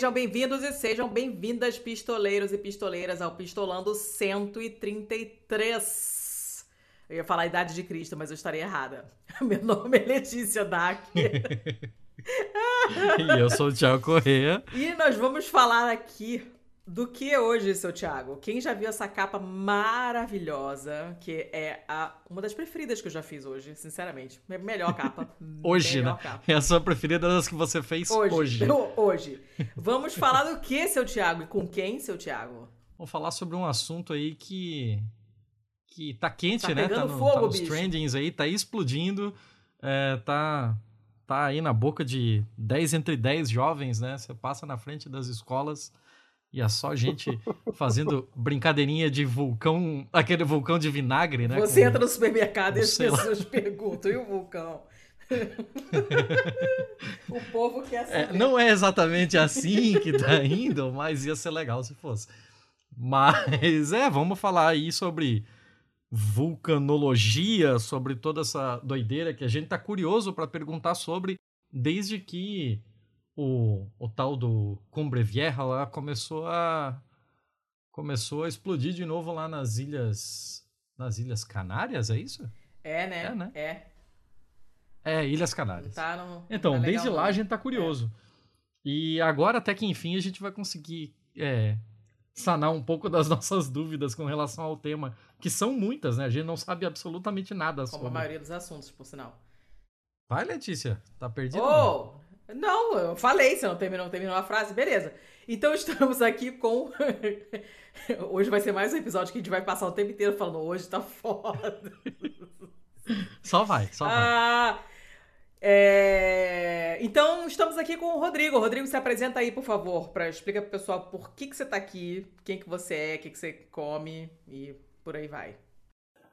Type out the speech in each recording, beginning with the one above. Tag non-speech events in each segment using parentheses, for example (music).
Sejam bem-vindos e sejam bem-vindas, pistoleiros e pistoleiras, ao Pistolando 133. Eu ia falar a idade de Cristo, mas eu estaria errada. (laughs) Meu nome é Letícia Dac. (laughs) e eu sou o Thiago Corrêa. E nós vamos falar aqui do que hoje, seu Thiago? Quem já viu essa capa maravilhosa, que é a, uma das preferidas que eu já fiz hoje, sinceramente. Melhor capa. (laughs) hoje, melhor né? Capa. É a sua preferida das que você fez hoje. Hoje. (laughs) hoje. Vamos falar do que, seu Thiago? E com quem, seu Thiago? Vamos falar sobre um assunto aí que que tá quente, tá né? Tá, no, fogo, tá nos bicho. trendings aí, tá explodindo. É, tá, tá aí na boca de 10 entre 10 jovens, né? Você passa na frente das escolas e é só gente fazendo brincadeirinha de vulcão, aquele vulcão de vinagre, né? Você Com, entra no supermercado e as pessoas perguntam, e o vulcão? (laughs) o povo quer saber. É, não é exatamente assim que tá indo, mas ia ser legal se fosse. Mas é, vamos falar aí sobre vulcanologia, sobre toda essa doideira que a gente tá curioso para perguntar sobre, desde que o, o tal do Cumbre Vieja lá começou a começou a explodir de novo lá nas ilhas nas Ilhas Canárias, é isso? É, né? É, né? É. É, Ilhas Canárias. Tá no, então, tá desde lá a gente tá curioso. É. E agora, até que enfim, a gente vai conseguir é, sanar um pouco (laughs) das nossas dúvidas com relação ao tema, que são muitas, né? A gente não sabe absolutamente nada Como sobre. Como a maioria dos assuntos, por sinal. Vai, Letícia, tá perdido? Oh, não, eu falei, você não terminou, terminou a frase, beleza. Então (laughs) estamos aqui com. (laughs) hoje vai ser mais um episódio que a gente vai passar o tempo inteiro falando, hoje tá foda. (laughs) Só vai, só ah, vai. É... Então estamos aqui com o Rodrigo. Rodrigo, se apresenta aí, por favor, para explicar pro pessoal por que, que você tá aqui, quem que você é, o que, que você come e por aí vai.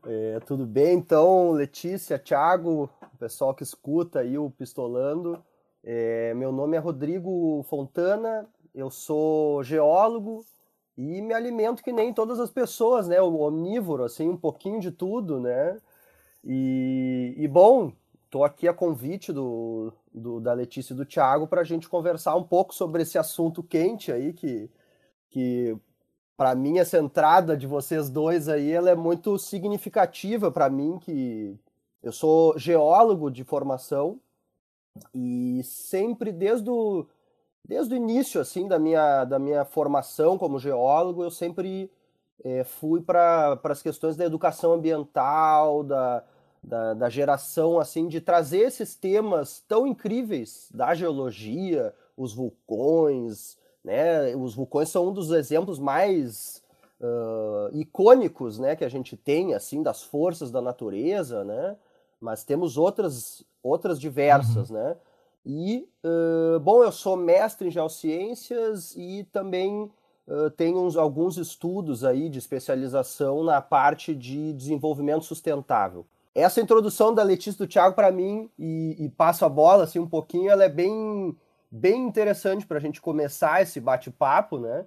É, tudo bem, então, Letícia, Thiago, o pessoal que escuta aí o Pistolando. É, meu nome é Rodrigo Fontana, eu sou geólogo e me alimento que nem todas as pessoas, né? O omnívoro, assim, um pouquinho de tudo, né? E, e bom, estou aqui a convite do, do, da Letícia e do Thiago para a gente conversar um pouco sobre esse assunto quente aí que, que para mim essa entrada de vocês dois aí ela é muito significativa para mim que eu sou geólogo de formação e sempre desde o, desde o início assim da minha, da minha formação como geólogo, eu sempre é, fui para as questões da educação ambiental, da, da, da, geração assim de trazer esses temas tão incríveis da geologia, os vulcões, né? Os vulcões são um dos exemplos mais uh, icônicos, né, que a gente tem assim das forças da natureza, né? Mas temos outras outras diversas, uhum. né? E, uh, bom, eu sou mestre em geociências e também uh, tenho uns, alguns estudos aí de especialização na parte de desenvolvimento sustentável. Essa introdução da Letícia do Thiago para mim, e, e, passo a bola assim um pouquinho, ela é bem, bem interessante para a gente começar esse bate-papo, né?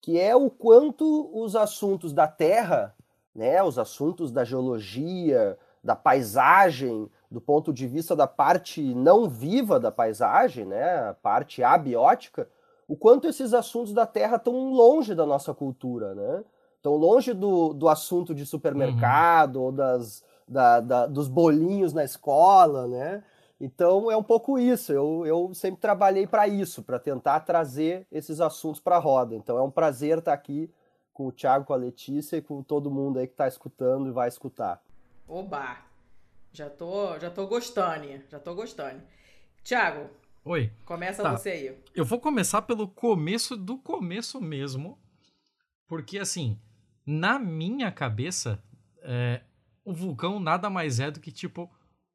Que é o quanto os assuntos da Terra, né, os assuntos da geologia, da paisagem, do ponto de vista da parte não viva da paisagem, né, a parte abiótica, o quanto esses assuntos da Terra estão longe da nossa cultura, né? Estão longe do, do assunto de supermercado uhum. ou das, da, da, dos bolinhos na escola, né? Então é um pouco isso. Eu, eu sempre trabalhei para isso, para tentar trazer esses assuntos para a roda. Então é um prazer estar aqui com o Thiago, com a Letícia e com todo mundo aí que está escutando e vai escutar. Oba! Já tô, já tô gostando, já tô gostando. Tiago. Oi. Começa tá. você aí. Eu vou começar pelo começo do começo mesmo, porque assim, na minha cabeça, é, o vulcão nada mais é do que tipo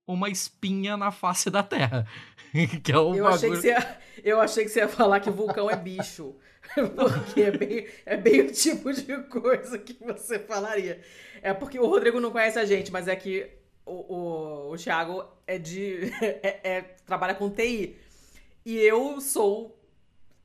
uma espinha na face da Terra. (laughs) que é o eu, achei que você ia, eu achei que você ia falar que o vulcão é bicho. (laughs) Porque é bem, é bem o tipo de coisa que você falaria. É porque o Rodrigo não conhece a gente, mas é que o, o, o Thiago é de. (laughs) É, é, trabalha com TI. E eu sou.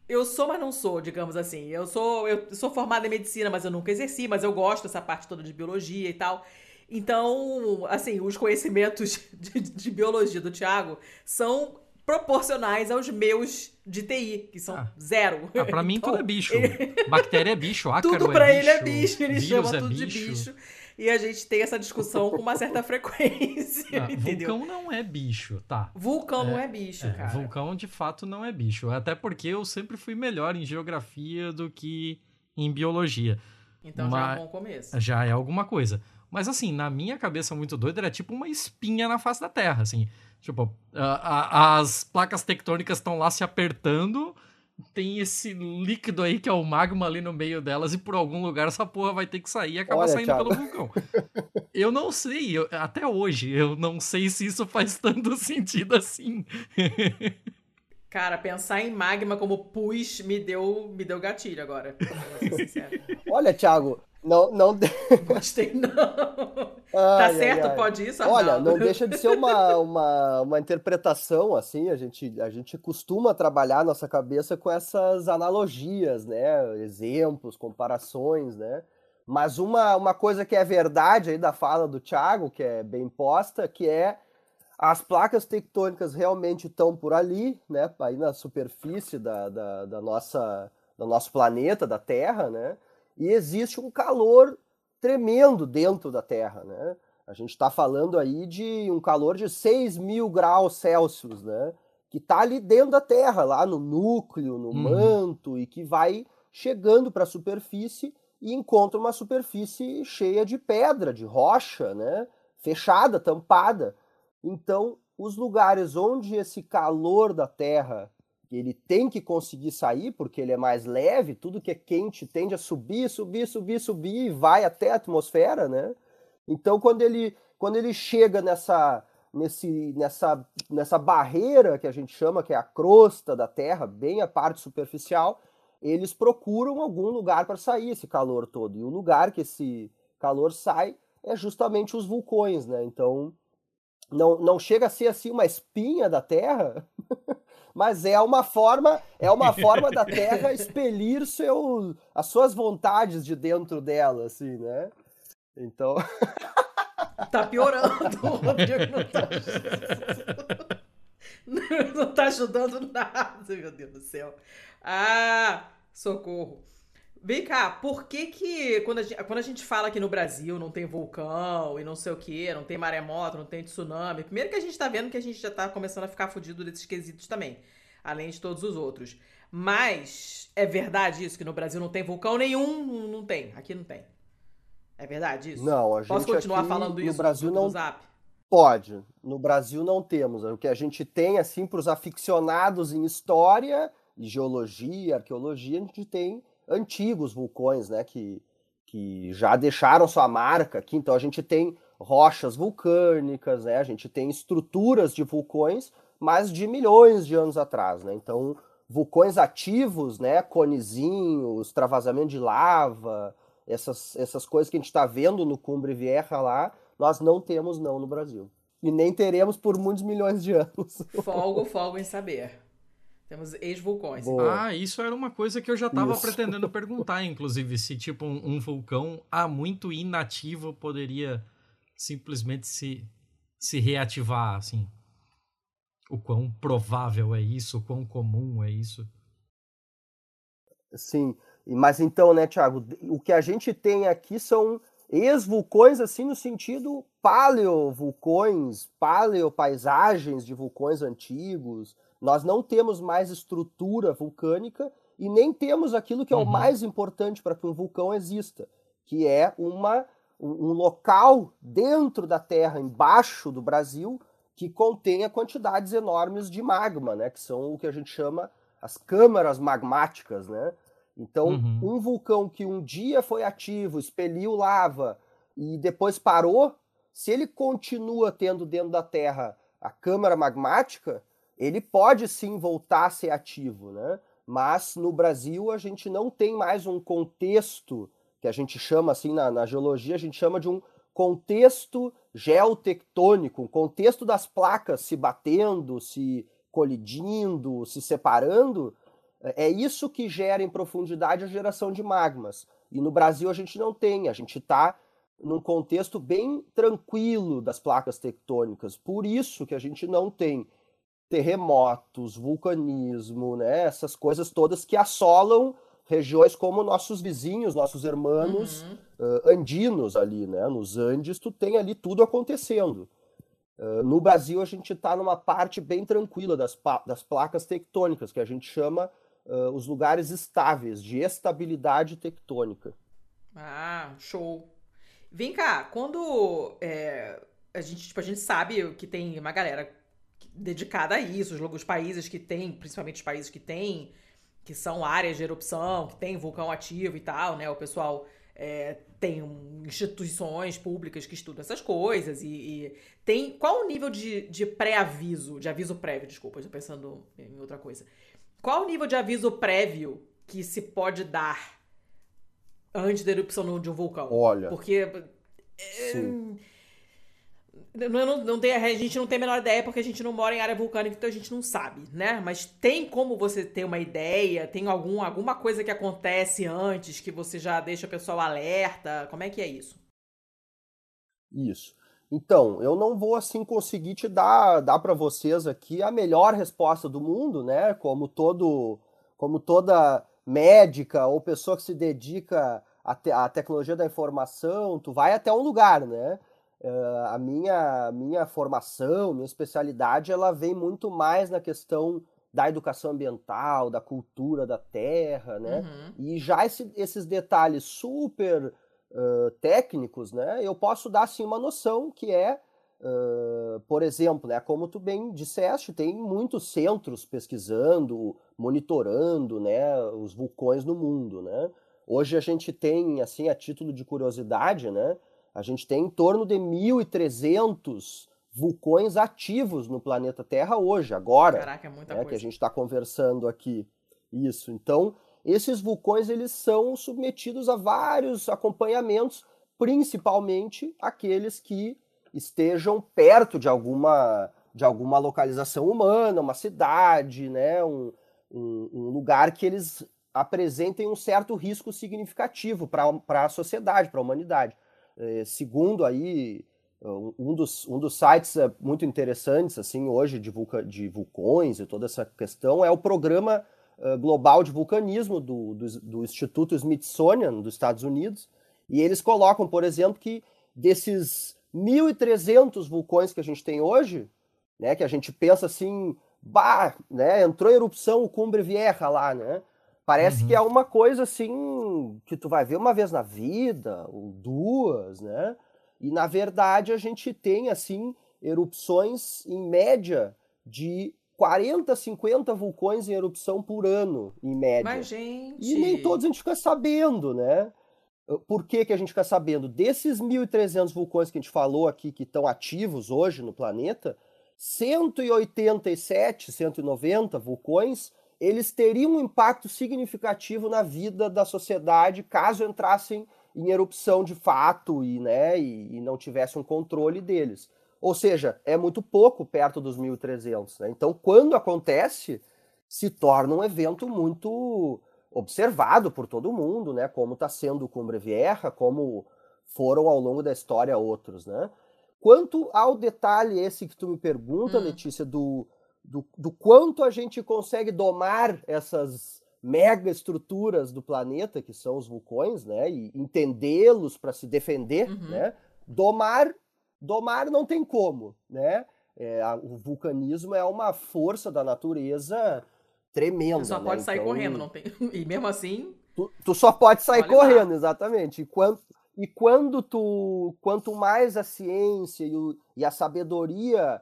Eu sou, mas não sou, digamos assim. Eu sou, eu sou formada em medicina, mas eu nunca exerci, mas eu gosto dessa parte toda de biologia e tal. Então, assim, os conhecimentos (laughs) de, de biologia do Thiago são proporcionais aos meus de TI, que são ah. zero. Ah, pra mim então, tudo é (laughs) bicho. Ele... Bactéria é bicho, ácaro Tudo pra é ele é bicho, ele chama é tudo bicho. de bicho. E a gente tem essa discussão com uma certa frequência, ah, Vulcão não é bicho, tá? Vulcão é, não é bicho, é, cara. Vulcão, de fato, não é bicho. Até porque eu sempre fui melhor em geografia do que em biologia. Então Mas... já é um bom começo. Já é alguma coisa. Mas assim, na minha cabeça muito doida, era tipo uma espinha na face da Terra, assim. Tipo, a, a, as placas tectônicas estão lá se apertando, tem esse líquido aí que é o magma ali no meio delas e por algum lugar essa porra vai ter que sair e acabar Olha, saindo Thiago. pelo vulcão. (laughs) eu não sei, eu, até hoje, eu não sei se isso faz tanto (laughs) sentido assim. Cara, pensar em magma como pus me deu, me deu gatilho agora. Olha, Thiago, não, não. Gostei, não. Ai, tá certo? Ai, ai. Pode isso? Olha, não deixa de ser uma, uma, uma interpretação, assim. A gente, a gente costuma trabalhar nossa cabeça com essas analogias, né? Exemplos, comparações, né? Mas uma, uma coisa que é verdade aí da fala do Thiago, que é bem posta, que é as placas tectônicas realmente estão por ali, né? Aí na superfície da, da, da nossa, do nosso planeta, da Terra, né? E existe um calor tremendo dentro da Terra, né? A gente está falando aí de um calor de 6 mil graus Celsius, né? Que está ali dentro da Terra, lá no núcleo, no uhum. manto, e que vai chegando para a superfície e encontra uma superfície cheia de pedra, de rocha, né? Fechada, tampada. Então, os lugares onde esse calor da Terra ele tem que conseguir sair porque ele é mais leve, tudo que é quente tende a subir, subir, subir, subir e vai até a atmosfera, né? Então quando ele quando ele chega nessa nesse nessa nessa barreira que a gente chama que é a crosta da Terra, bem a parte superficial, eles procuram algum lugar para sair esse calor todo. E o lugar que esse calor sai é justamente os vulcões, né? Então não, não chega a ser assim uma espinha da Terra, (laughs) mas é uma forma, é uma forma da Terra (laughs) expelir seu, as suas vontades de dentro dela, assim, né? Então. (laughs) Tá piorando, o Rodrigo não tá, não tá ajudando nada, meu Deus do céu. Ah, socorro. Vem cá, por que que quando a, gente, quando a gente fala que no Brasil não tem vulcão e não sei o que, não tem maremoto, não tem tsunami, primeiro que a gente tá vendo que a gente já tá começando a ficar fudido desses quesitos também, além de todos os outros. Mas é verdade isso, que no Brasil não tem vulcão nenhum? Não, não tem, aqui não tem. É verdade isso? Não, a gente Posso continuar falando isso no Brasil no, não... Zap? Pode. No Brasil não temos. O que a gente tem, assim, para os aficionados em história, geologia, arqueologia, a gente tem antigos vulcões, né, que, que já deixaram sua marca aqui. Então a gente tem rochas vulcânicas, né, a gente tem estruturas de vulcões, mas de milhões de anos atrás, né. Então vulcões ativos, né, conezinhos, travasamento de lava, essas, essas coisas que a gente está vendo no Cumbre Vieja lá, nós não temos não no Brasil. E nem teremos por muitos milhões de anos. Folgo, folgo em saber. Temos ex-vulcões. Ah, isso era uma coisa que eu já estava pretendendo perguntar, inclusive, se tipo um, um, vulcão há muito inativo poderia simplesmente se, se reativar, assim. O quão provável é isso, o quão comum é isso. Sim, mas então, né, Thiago, o que a gente tem aqui são ex-vulcões, assim, no sentido paleovulcões, paleopaisagens de vulcões antigos, nós não temos mais estrutura vulcânica e nem temos aquilo que é uhum. o mais importante para que um vulcão exista, que é uma, um, local dentro da Terra, embaixo do Brasil, que contenha quantidades enormes de magma, né? Que são o que a gente chama as câmaras magmáticas, né? Então, uhum. um vulcão que um dia foi ativo, expeliu lava e depois parou, se ele continua tendo dentro da Terra a câmara magmática, ele pode sim voltar a ser ativo, né? Mas no Brasil a gente não tem mais um contexto que a gente chama assim na, na geologia, a gente chama de um contexto geotectônico, um contexto das placas se batendo, se colidindo, se separando. É, é isso que gera em profundidade a geração de magmas. E no Brasil a gente não tem, a gente está num contexto bem tranquilo das placas tectônicas. Por isso que a gente não tem terremotos, vulcanismo, né? Essas coisas todas que assolam regiões como nossos vizinhos, nossos irmãos uhum. uh, andinos ali, né? Nos Andes, tu tem ali tudo acontecendo. Uh, no Brasil, a gente está numa parte bem tranquila das, das placas tectônicas, que a gente chama uh, os lugares estáveis, de estabilidade tectônica. Ah, show. Vem cá, quando é, a, gente, tipo, a gente sabe que tem uma galera dedicada a isso, os, os países que tem, principalmente os países que tem que são áreas de erupção, que tem vulcão ativo e tal, né? O pessoal é, tem instituições públicas que estudam essas coisas e, e tem qual o nível de, de pré-aviso, de aviso prévio, desculpa, estou pensando em outra coisa. Qual o nível de aviso prévio que se pode dar antes da erupção de um vulcão? Olha. Porque é, sim. Não, não, não tem, a gente não tem a menor ideia porque a gente não mora em área vulcânica, então a gente não sabe, né? Mas tem como você ter uma ideia? Tem algum, alguma coisa que acontece antes que você já deixa o pessoal alerta? Como é que é isso? Isso. Então, eu não vou assim conseguir te dar, dar para vocês aqui a melhor resposta do mundo, né? Como todo, como toda médica ou pessoa que se dedica à, te à tecnologia da informação, tu vai até um lugar, né? Uh, a minha, minha formação, minha especialidade, ela vem muito mais na questão da educação ambiental, da cultura da terra, né? Uhum. E já esse, esses detalhes super uh, técnicos, né? Eu posso dar, assim, uma noção que é, uh, por exemplo, né? Como tu bem disseste, tem muitos centros pesquisando, monitorando, né? Os vulcões no mundo, né? Hoje a gente tem, assim, a título de curiosidade, né? A gente tem em torno de 1.300 vulcões ativos no planeta Terra hoje, agora. Caraca, é muita né, coisa. Que a gente está conversando aqui. Isso. Então, esses vulcões eles são submetidos a vários acompanhamentos, principalmente aqueles que estejam perto de alguma, de alguma localização humana, uma cidade, né, um, um, um lugar que eles apresentem um certo risco significativo para a sociedade, para a humanidade. É, segundo aí um dos, um dos sites é, muito interessantes assim hoje de, vulca, de vulcões e toda essa questão é o programa global de vulcanismo do, do, do, Instituto Smithsonian dos Estados Unidos e eles colocam por exemplo que desses 1.300 vulcões que a gente tem hoje né que a gente pensa assim bah né entrou em erupção o Cumbre Vieja lá né Parece uhum. que é uma coisa assim que tu vai ver uma vez na vida, ou duas, né? E na verdade a gente tem assim erupções em média de 40, 50 vulcões em erupção por ano, em média. Mas, gente... E nem todos a gente fica sabendo, né? Por que, que a gente fica sabendo? Desses 1.300 vulcões que a gente falou aqui, que estão ativos hoje no planeta, 187, 190 vulcões eles teriam um impacto significativo na vida da sociedade caso entrassem em erupção de fato e, né, e, e não tivesse um controle deles. Ou seja, é muito pouco perto dos 1.300. Né? Então, quando acontece, se torna um evento muito observado por todo mundo, né? como está sendo o Cumbre Vieja, como foram ao longo da história outros. Né? Quanto ao detalhe esse que tu me pergunta, hum. Letícia, do, do, do quanto a gente consegue domar essas mega estruturas do planeta, que são os vulcões, né, e entendê-los para se defender, uhum. né? Domar, domar não tem como, né? É, a, o vulcanismo é uma força da natureza tremenda. Tu só né? pode sair então, correndo, não tem. (laughs) E mesmo assim. Tu, tu só pode sair correndo, exatamente. E quando, e quando tu, quanto mais a ciência e, o, e a sabedoria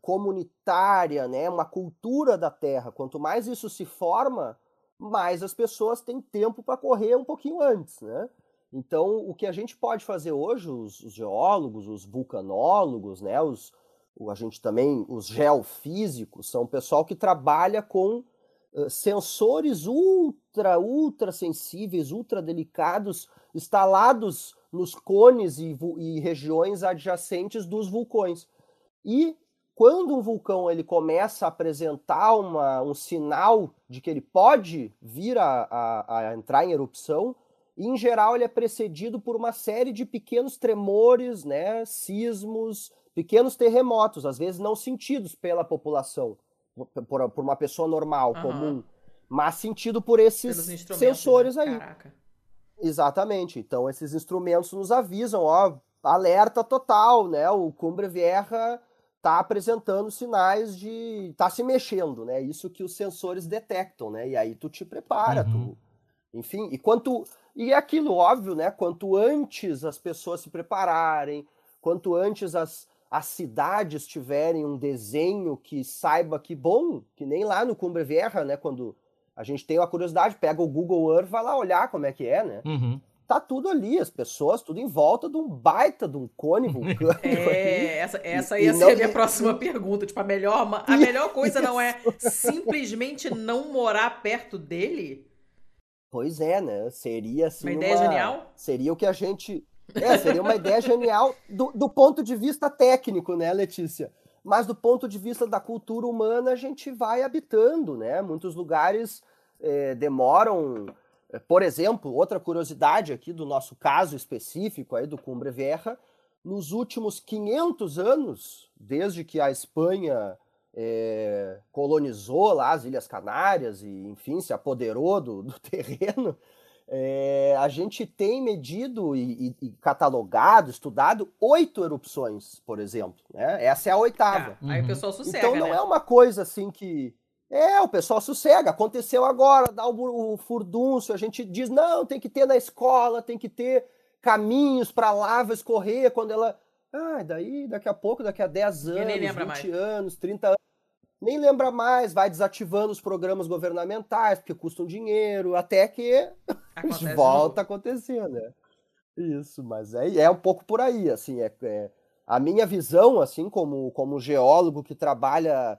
comunitária, né, uma cultura da terra. Quanto mais isso se forma, mais as pessoas têm tempo para correr um pouquinho antes, né? Então, o que a gente pode fazer hoje, os, os geólogos, os vulcanólogos, né, os, a gente também, os geofísicos, são o pessoal que trabalha com uh, sensores ultra, ultra sensíveis, ultra delicados, instalados nos cones e, e regiões adjacentes dos vulcões. E quando um vulcão ele começa a apresentar uma, um sinal de que ele pode vir a, a, a entrar em erupção, em geral ele é precedido por uma série de pequenos tremores, né, sismos, pequenos terremotos, às vezes não sentidos pela população, por, por uma pessoa normal, uhum. comum, mas sentido por esses sensores né? aí. Caraca. Exatamente. Então esses instrumentos nos avisam, ó, alerta total, né? O Cumbre Vieja está apresentando sinais de tá se mexendo, né? Isso que os sensores detectam, né? E aí tu te prepara, uhum. tu, enfim, e quanto e é aquilo óbvio, né? Quanto antes as pessoas se prepararem, quanto antes as, as cidades tiverem um desenho que saiba que bom, que nem lá no Cumbre Vieja, né? Quando a gente tem uma curiosidade, pega o Google Earth, vai lá olhar como é que é, né? Uhum tá tudo ali, as pessoas, tudo em volta de um baita de um cone (laughs) vulcânico. É, essa, essa ia ser a minha próxima pergunta. Tipo, a melhor, a melhor coisa não é (laughs) simplesmente não morar perto dele? Pois é, né? Seria assim. Uma ideia uma... genial? Seria o que a gente. É, seria uma ideia genial do, do ponto de vista técnico, né, Letícia? Mas do ponto de vista da cultura humana, a gente vai habitando, né? Muitos lugares é, demoram por exemplo, outra curiosidade aqui do nosso caso específico aí do Cumbre Vieja, nos últimos 500 anos, desde que a Espanha é, colonizou lá as Ilhas Canárias e, enfim, se apoderou do, do (laughs) terreno, é, a gente tem medido e, e, e, catalogado, estudado oito erupções, por exemplo. Né? Essa é a oitava. Ah, aí o pessoal sossega, Então não né? é uma coisa assim que é, o pessoal sossega. Aconteceu agora, dá o, o furdúncio. A gente diz, não, tem que ter na escola, tem que ter caminhos para a lava escorrer quando ela. Ah, daí, daqui a pouco, daqui a 10 anos, 20 mais. anos, 30 anos. Nem lembra mais, vai desativando os programas governamentais, porque custam dinheiro, até que (laughs) Acontece volta a acontecer, né? Isso, mas é, é um pouco por aí, assim, é, é, a minha visão, assim, como, como geólogo que trabalha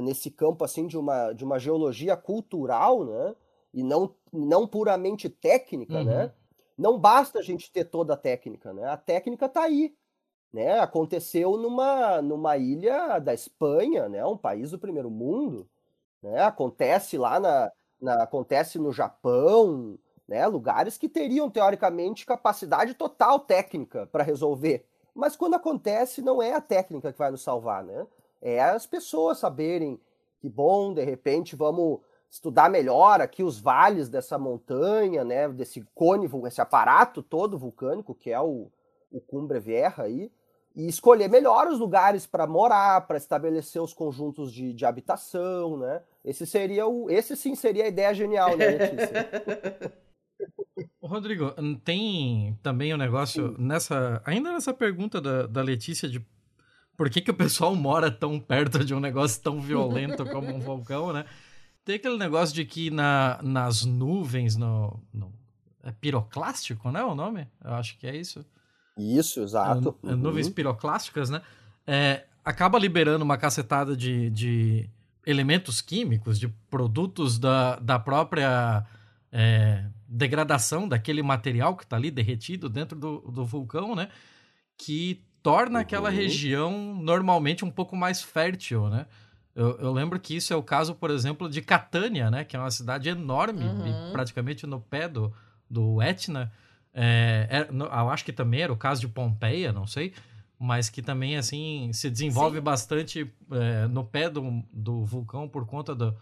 nesse campo assim de uma, de uma geologia cultural, né? E não, não puramente técnica, uhum. né? Não basta a gente ter toda a técnica, né? A técnica está aí, né? Aconteceu numa, numa ilha da Espanha, né? Um país do primeiro mundo, né? Acontece lá na, na acontece no Japão, né? Lugares que teriam teoricamente capacidade total técnica para resolver, mas quando acontece não é a técnica que vai nos salvar, né? É as pessoas saberem que bom, de repente vamos estudar melhor aqui os vales dessa montanha, né, desse cone, esse aparato todo vulcânico que é o, o Cumbre Vieja aí, e escolher melhor os lugares para morar, para estabelecer os conjuntos de, de habitação, né? Esse seria o, esse sim seria a ideia genial, né, Letícia? (laughs) Rodrigo, tem também o um negócio nessa, ainda nessa pergunta da, da Letícia de por que, que o pessoal mora tão perto de um negócio tão violento como um vulcão, né? Tem aquele negócio de que na, nas nuvens, no, no, É piroclástico, né? O nome? Eu acho que é isso. Isso, exato. É, é nuvens uhum. piroclásticas, né? É, acaba liberando uma cacetada de, de elementos químicos, de produtos da, da própria é, degradação daquele material que está ali derretido dentro do, do vulcão, né? Que torna uhum. aquela região normalmente um pouco mais fértil, né? Eu, eu, lembro que isso é o caso, por exemplo, de Catânia, né? Que é uma cidade enorme, uhum. praticamente no pé do, do Etna. É, é, eu acho que também era o caso de Pompeia, não sei. Mas que também, assim, se desenvolve Sim. bastante é, no pé do, do vulcão por conta do,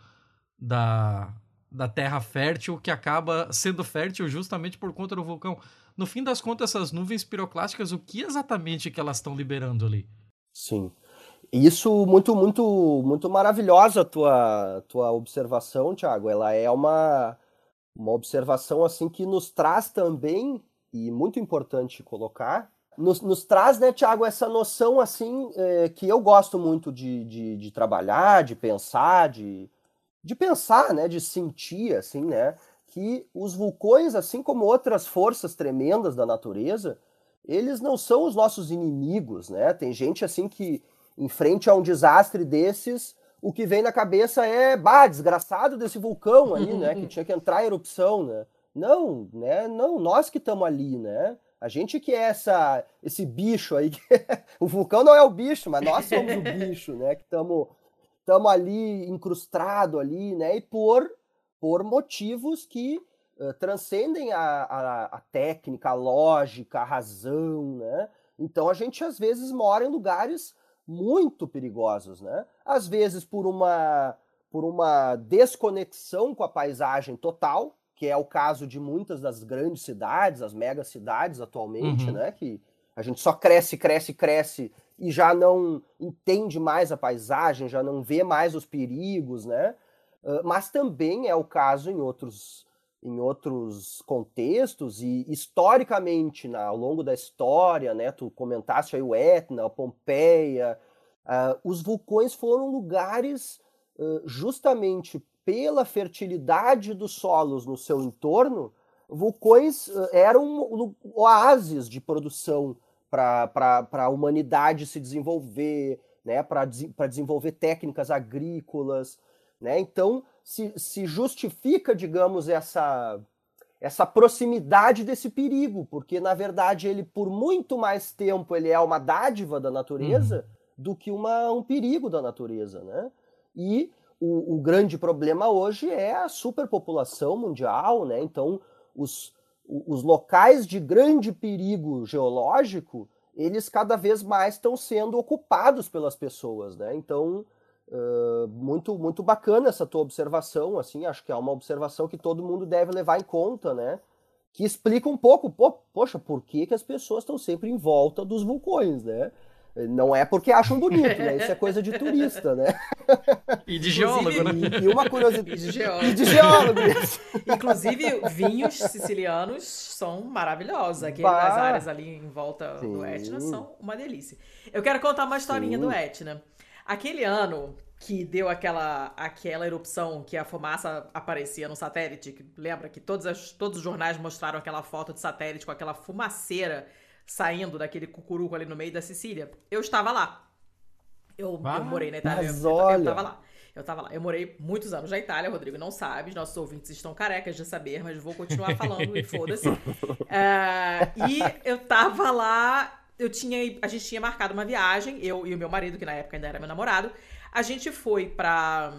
da, da terra fértil, que acaba sendo fértil justamente por conta do vulcão no fim das contas, essas nuvens piroclásticas, o que exatamente que elas estão liberando ali? Sim. Isso muito, muito, muito maravilhosa a tua, tua observação, Thiago. Ela é uma, uma observação assim que nos traz também, e muito importante colocar, nos, nos traz, né, Tiago, essa noção assim é, que eu gosto muito de, de, de, trabalhar, de pensar, de, de pensar, né, de sentir, assim, né, que os vulcões, assim como outras forças tremendas da natureza, eles não são os nossos inimigos, né? Tem gente assim que, em frente a um desastre desses, o que vem na cabeça é, bah, desgraçado desse vulcão aí, né? Que (laughs) tinha que entrar em erupção, né? Não, né? Não, nós que estamos ali, né? A gente que é essa, esse bicho aí. (laughs) O vulcão não é o bicho, mas nós somos o (laughs) bicho, né? Que estamos ali incrustado ali, né? E por por motivos que uh, transcendem a, a, a, técnica, a lógica, a razão, né? Então a gente às vezes mora em lugares muito perigosos, né? Às vezes por uma por uma desconexão com a paisagem total, que é o caso de muitas das grandes cidades, as megacidades atualmente, uhum. né? Que a gente só cresce, cresce, cresce e já não entende mais a paisagem, já não vê mais os perigos, né? Mas também é o caso em outros, em outros contextos e historicamente, ao longo da história, né? Tu comentaste aí o Etna, a Pompeia, uh, os vulcões foram lugares uh, justamente pela fertilidade dos solos no seu entorno, vulcões uh, eram oásis de produção para a humanidade se desenvolver, né, para desenvolver técnicas agrícolas. Né? Então, se, se justifica, digamos, essa, essa proximidade desse perigo, porque, na verdade, ele, por muito mais tempo, ele é uma dádiva da natureza uhum. do que uma, um perigo da natureza. Né? E o, o grande problema hoje é a superpopulação mundial, né? então os os locais de grande perigo geológico, eles cada vez mais estão sendo ocupados pelas pessoas, né? Então, uh, muito muito bacana essa tua observação, assim, acho que é uma observação que todo mundo deve levar em conta, né? Que explica um pouco, po poxa, por que, que as pessoas estão sempre em volta dos vulcões, né? Não é porque acham bonito, né? Isso é coisa de turista, né? E de geólogo, né? E, e, uma curiosidade. E de geólogo. E de geólogo. Inclusive, vinhos sicilianos são maravilhosos. Aquelas bah. áreas ali em volta Sim. do Etna são uma delícia. Eu quero contar uma historinha Sim. do Etna. Aquele ano que deu aquela, aquela erupção que a fumaça aparecia no satélite, que, lembra que todos, as, todos os jornais mostraram aquela foto de satélite com aquela fumaceira saindo daquele cucuruco ali no meio da Sicília. Eu estava lá. Eu, ah, eu morei na Itália. Mas eu, olha... eu tava lá. Eu tava lá. Eu morei muitos anos na Itália, Rodrigo não sabe, nossos ouvintes estão carecas de saber, mas vou continuar falando e foda-se. Uh, (laughs) e eu tava lá, eu tinha, a gente tinha marcado uma viagem, eu e o meu marido, que na época ainda era meu namorado, a gente foi pra,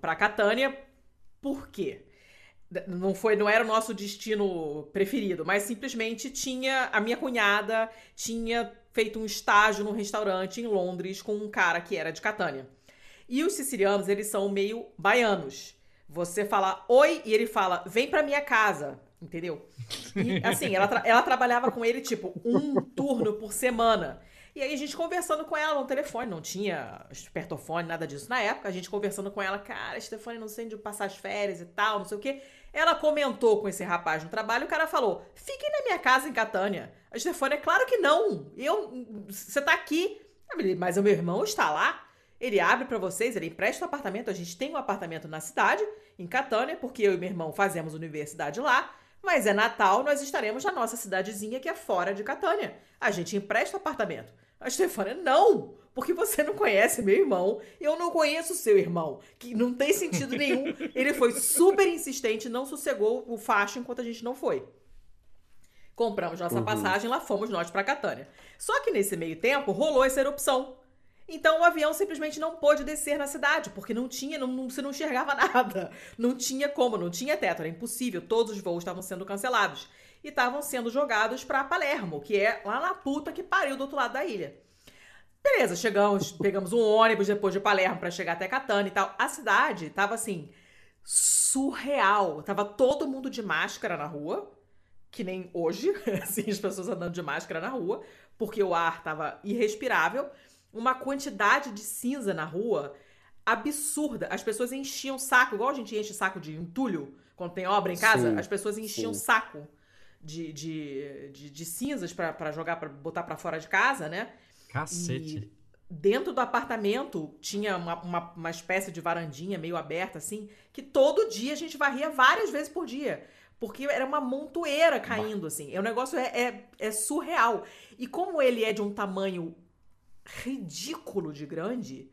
pra Catânia, por quê? não foi não era o nosso destino preferido, mas simplesmente tinha a minha cunhada tinha feito um estágio num restaurante em Londres com um cara que era de Catânia. E os sicilianos, eles são meio baianos. Você fala oi e ele fala vem pra minha casa, entendeu? E assim, ela, tra ela trabalhava com ele tipo um turno por semana. E aí a gente conversando com ela no telefone, não tinha espertofone, nada disso na época. A gente conversando com ela, cara, Stefane, não sei onde passar as férias e tal, não sei o quê. Ela comentou com esse rapaz no trabalho, o cara falou: fiquem na minha casa em Catânia. A Stefania, é claro que não. Eu, você tá aqui. Mas o meu irmão está lá. Ele abre para vocês, ele empresta o um apartamento. A gente tem um apartamento na cidade, em Catânia, porque eu e meu irmão fazemos universidade lá. Mas é Natal, nós estaremos na nossa cidadezinha que é fora de Catânia. A gente empresta o apartamento. A Stefania, não! Porque você não conhece meu irmão, eu não conheço seu irmão, que não tem sentido nenhum. (laughs) Ele foi super insistente, não sossegou o facho enquanto a gente não foi. Compramos nossa uhum. passagem, lá fomos nós para Catânia. Só que nesse meio tempo rolou essa erupção. Então o avião simplesmente não pôde descer na cidade, porque não tinha, não, não, você não enxergava (laughs) nada. Não tinha como, não tinha teto, era impossível. Todos os voos estavam sendo cancelados. E estavam sendo jogados para Palermo, que é lá na puta que pariu do outro lado da ilha. Beleza, chegamos, pegamos um ônibus depois de Palermo para chegar até Catania e tal. A cidade tava assim, surreal. Tava todo mundo de máscara na rua, que nem hoje, (laughs) assim, as pessoas andando de máscara na rua, porque o ar tava irrespirável. Uma quantidade de cinza na rua absurda. As pessoas enchiam saco, igual a gente enche saco de entulho quando tem obra em casa, sim, as pessoas enchiam sim. saco de, de, de, de cinzas para jogar, para botar para fora de casa, né? Cacete. E dentro do apartamento tinha uma, uma, uma, espécie de varandinha meio aberta, assim, que todo dia a gente varria várias vezes por dia. Porque era uma montoeira caindo, assim. O negócio é, é, é surreal. E como ele é de um tamanho ridículo de grande,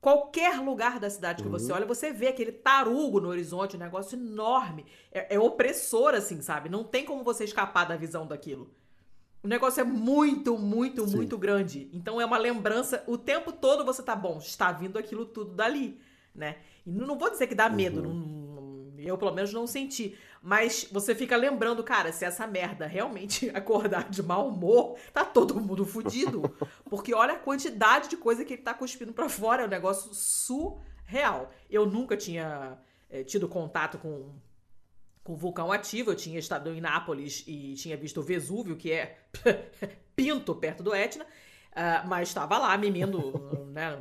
qualquer lugar da cidade que uhum. você olha, você vê aquele tarugo no horizonte, um negócio enorme. É, é opressor, assim, sabe? Não tem como você escapar da visão daquilo. O negócio é muito, muito, Sim. muito grande. Então é uma lembrança. O tempo todo você tá bom, está vindo aquilo tudo dali, né? E não vou dizer que dá medo, uhum. não, eu pelo menos não senti. Mas você fica lembrando, cara, se essa merda realmente (laughs) acordar de mau humor, tá todo mundo fudido. Porque olha a quantidade de coisa que ele tá cuspindo pra fora. É um negócio surreal. Eu nunca tinha é, tido contato com, com vulcão ativo. Eu tinha estado em Nápoles e tinha visto o Vesúvio, que é (laughs) pinto perto do Etna. Uh, mas estava lá mimindo, né?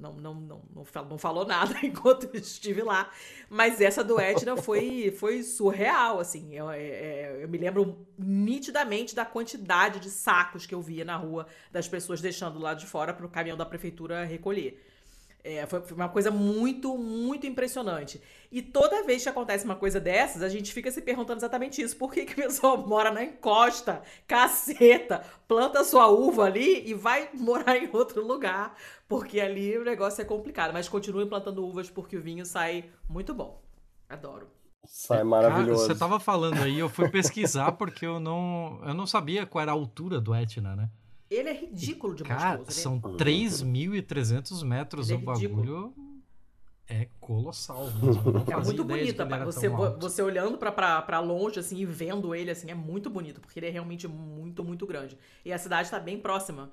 Não, não, não, não, falou nada (laughs) enquanto estive lá. Mas essa do Etna foi, foi surreal, assim. Eu, é, é, eu, me lembro nitidamente da quantidade de sacos que eu via na rua das pessoas deixando lá de fora para o caminhão da prefeitura recolher. É, foi, uma coisa muito, muito impressionante. E toda vez que acontece uma coisa dessas, a gente fica se perguntando exatamente isso. Por que, que a pessoa (laughs) mora na encosta, caceta, planta sua uva ali e vai (laughs) morar em outro lugar? Porque ali o negócio é complicado. Mas continue plantando uvas porque o vinho sai muito bom. Adoro. Sai maravilhoso. Cara, você tava falando aí, eu fui pesquisar porque eu não, eu não sabia qual era a altura do Etna, né? Ele é ridículo de Cara, monstruoso. são 3.300 metros Ele é o bagulho. É colossal mesmo. É muito bonito. Você, você olhando para longe, assim, e vendo ele, assim, é muito bonito. Porque ele é realmente muito, muito grande. E a cidade está bem próxima.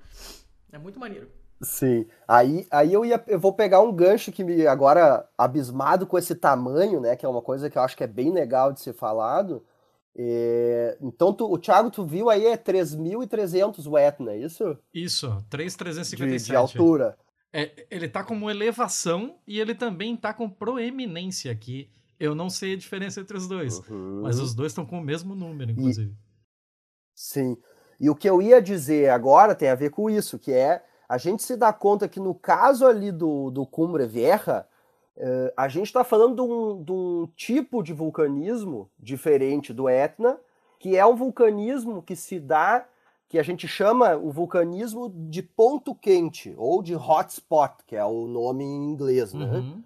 É muito maneiro. Sim. Aí, aí eu, ia, eu vou pegar um gancho que me agora abismado com esse tamanho, né? Que é uma coisa que eu acho que é bem legal de ser falado. É, então, tu, o Thiago, tu viu aí, é 3.300 o Etna, é isso? Isso, 3.357. De, de altura. É, ele tá como elevação e ele também tá com proeminência aqui. Eu não sei a diferença entre os dois, uhum. mas os dois estão com o mesmo número, inclusive. E, sim. E o que eu ia dizer agora tem a ver com isso, que é a gente se dá conta que no caso ali do, do Cumbre Vieja, Uh, a gente está falando de um, de um, tipo de vulcanismo diferente do Etna, que é um vulcanismo que se dá, que a gente chama o vulcanismo de ponto quente, ou de hotspot, que é o nome em inglês. Né? Uhum.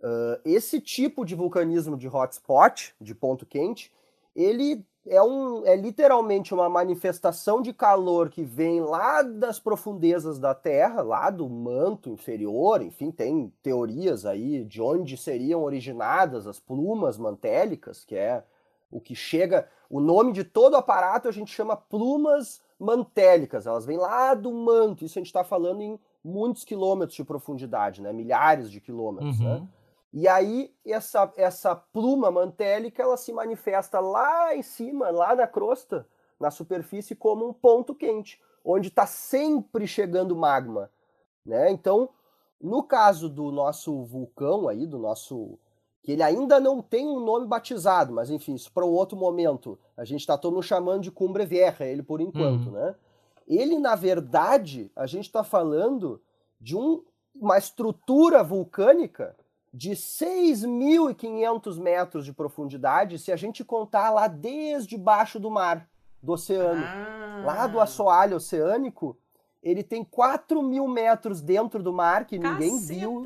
Uh, esse tipo de vulcanismo de hotspot, de ponto quente, ele é, um, é literalmente uma manifestação de calor que vem lá das profundezas da Terra, lá do manto inferior, enfim, tem teorias aí de onde seriam originadas as plumas mantélicas, que é o que chega. O nome de todo o aparato a gente chama plumas mantélicas, elas vêm lá do manto, isso a gente está falando em muitos quilômetros de profundidade, né? milhares de quilômetros. Né? Uhum. Né? E aí essa, essa pluma mantélica ela se manifesta lá em cima, lá na crosta, na superfície, como um ponto quente, onde está sempre chegando magma. Né? Então, no caso do nosso vulcão aí, do nosso. que ele ainda não tem um nome batizado, mas enfim, isso para um outro momento. A gente está todo mundo chamando de Cumbre Vieja, ele por enquanto, uhum. né? Ele, na verdade, a gente está falando de um, uma estrutura vulcânica de 6.500 metros de profundidade, se a gente contar lá desde baixo do mar, do oceano. Ah. Lá do assoalho oceânico, ele tem 4 mil metros dentro do mar que Caceta. ninguém viu,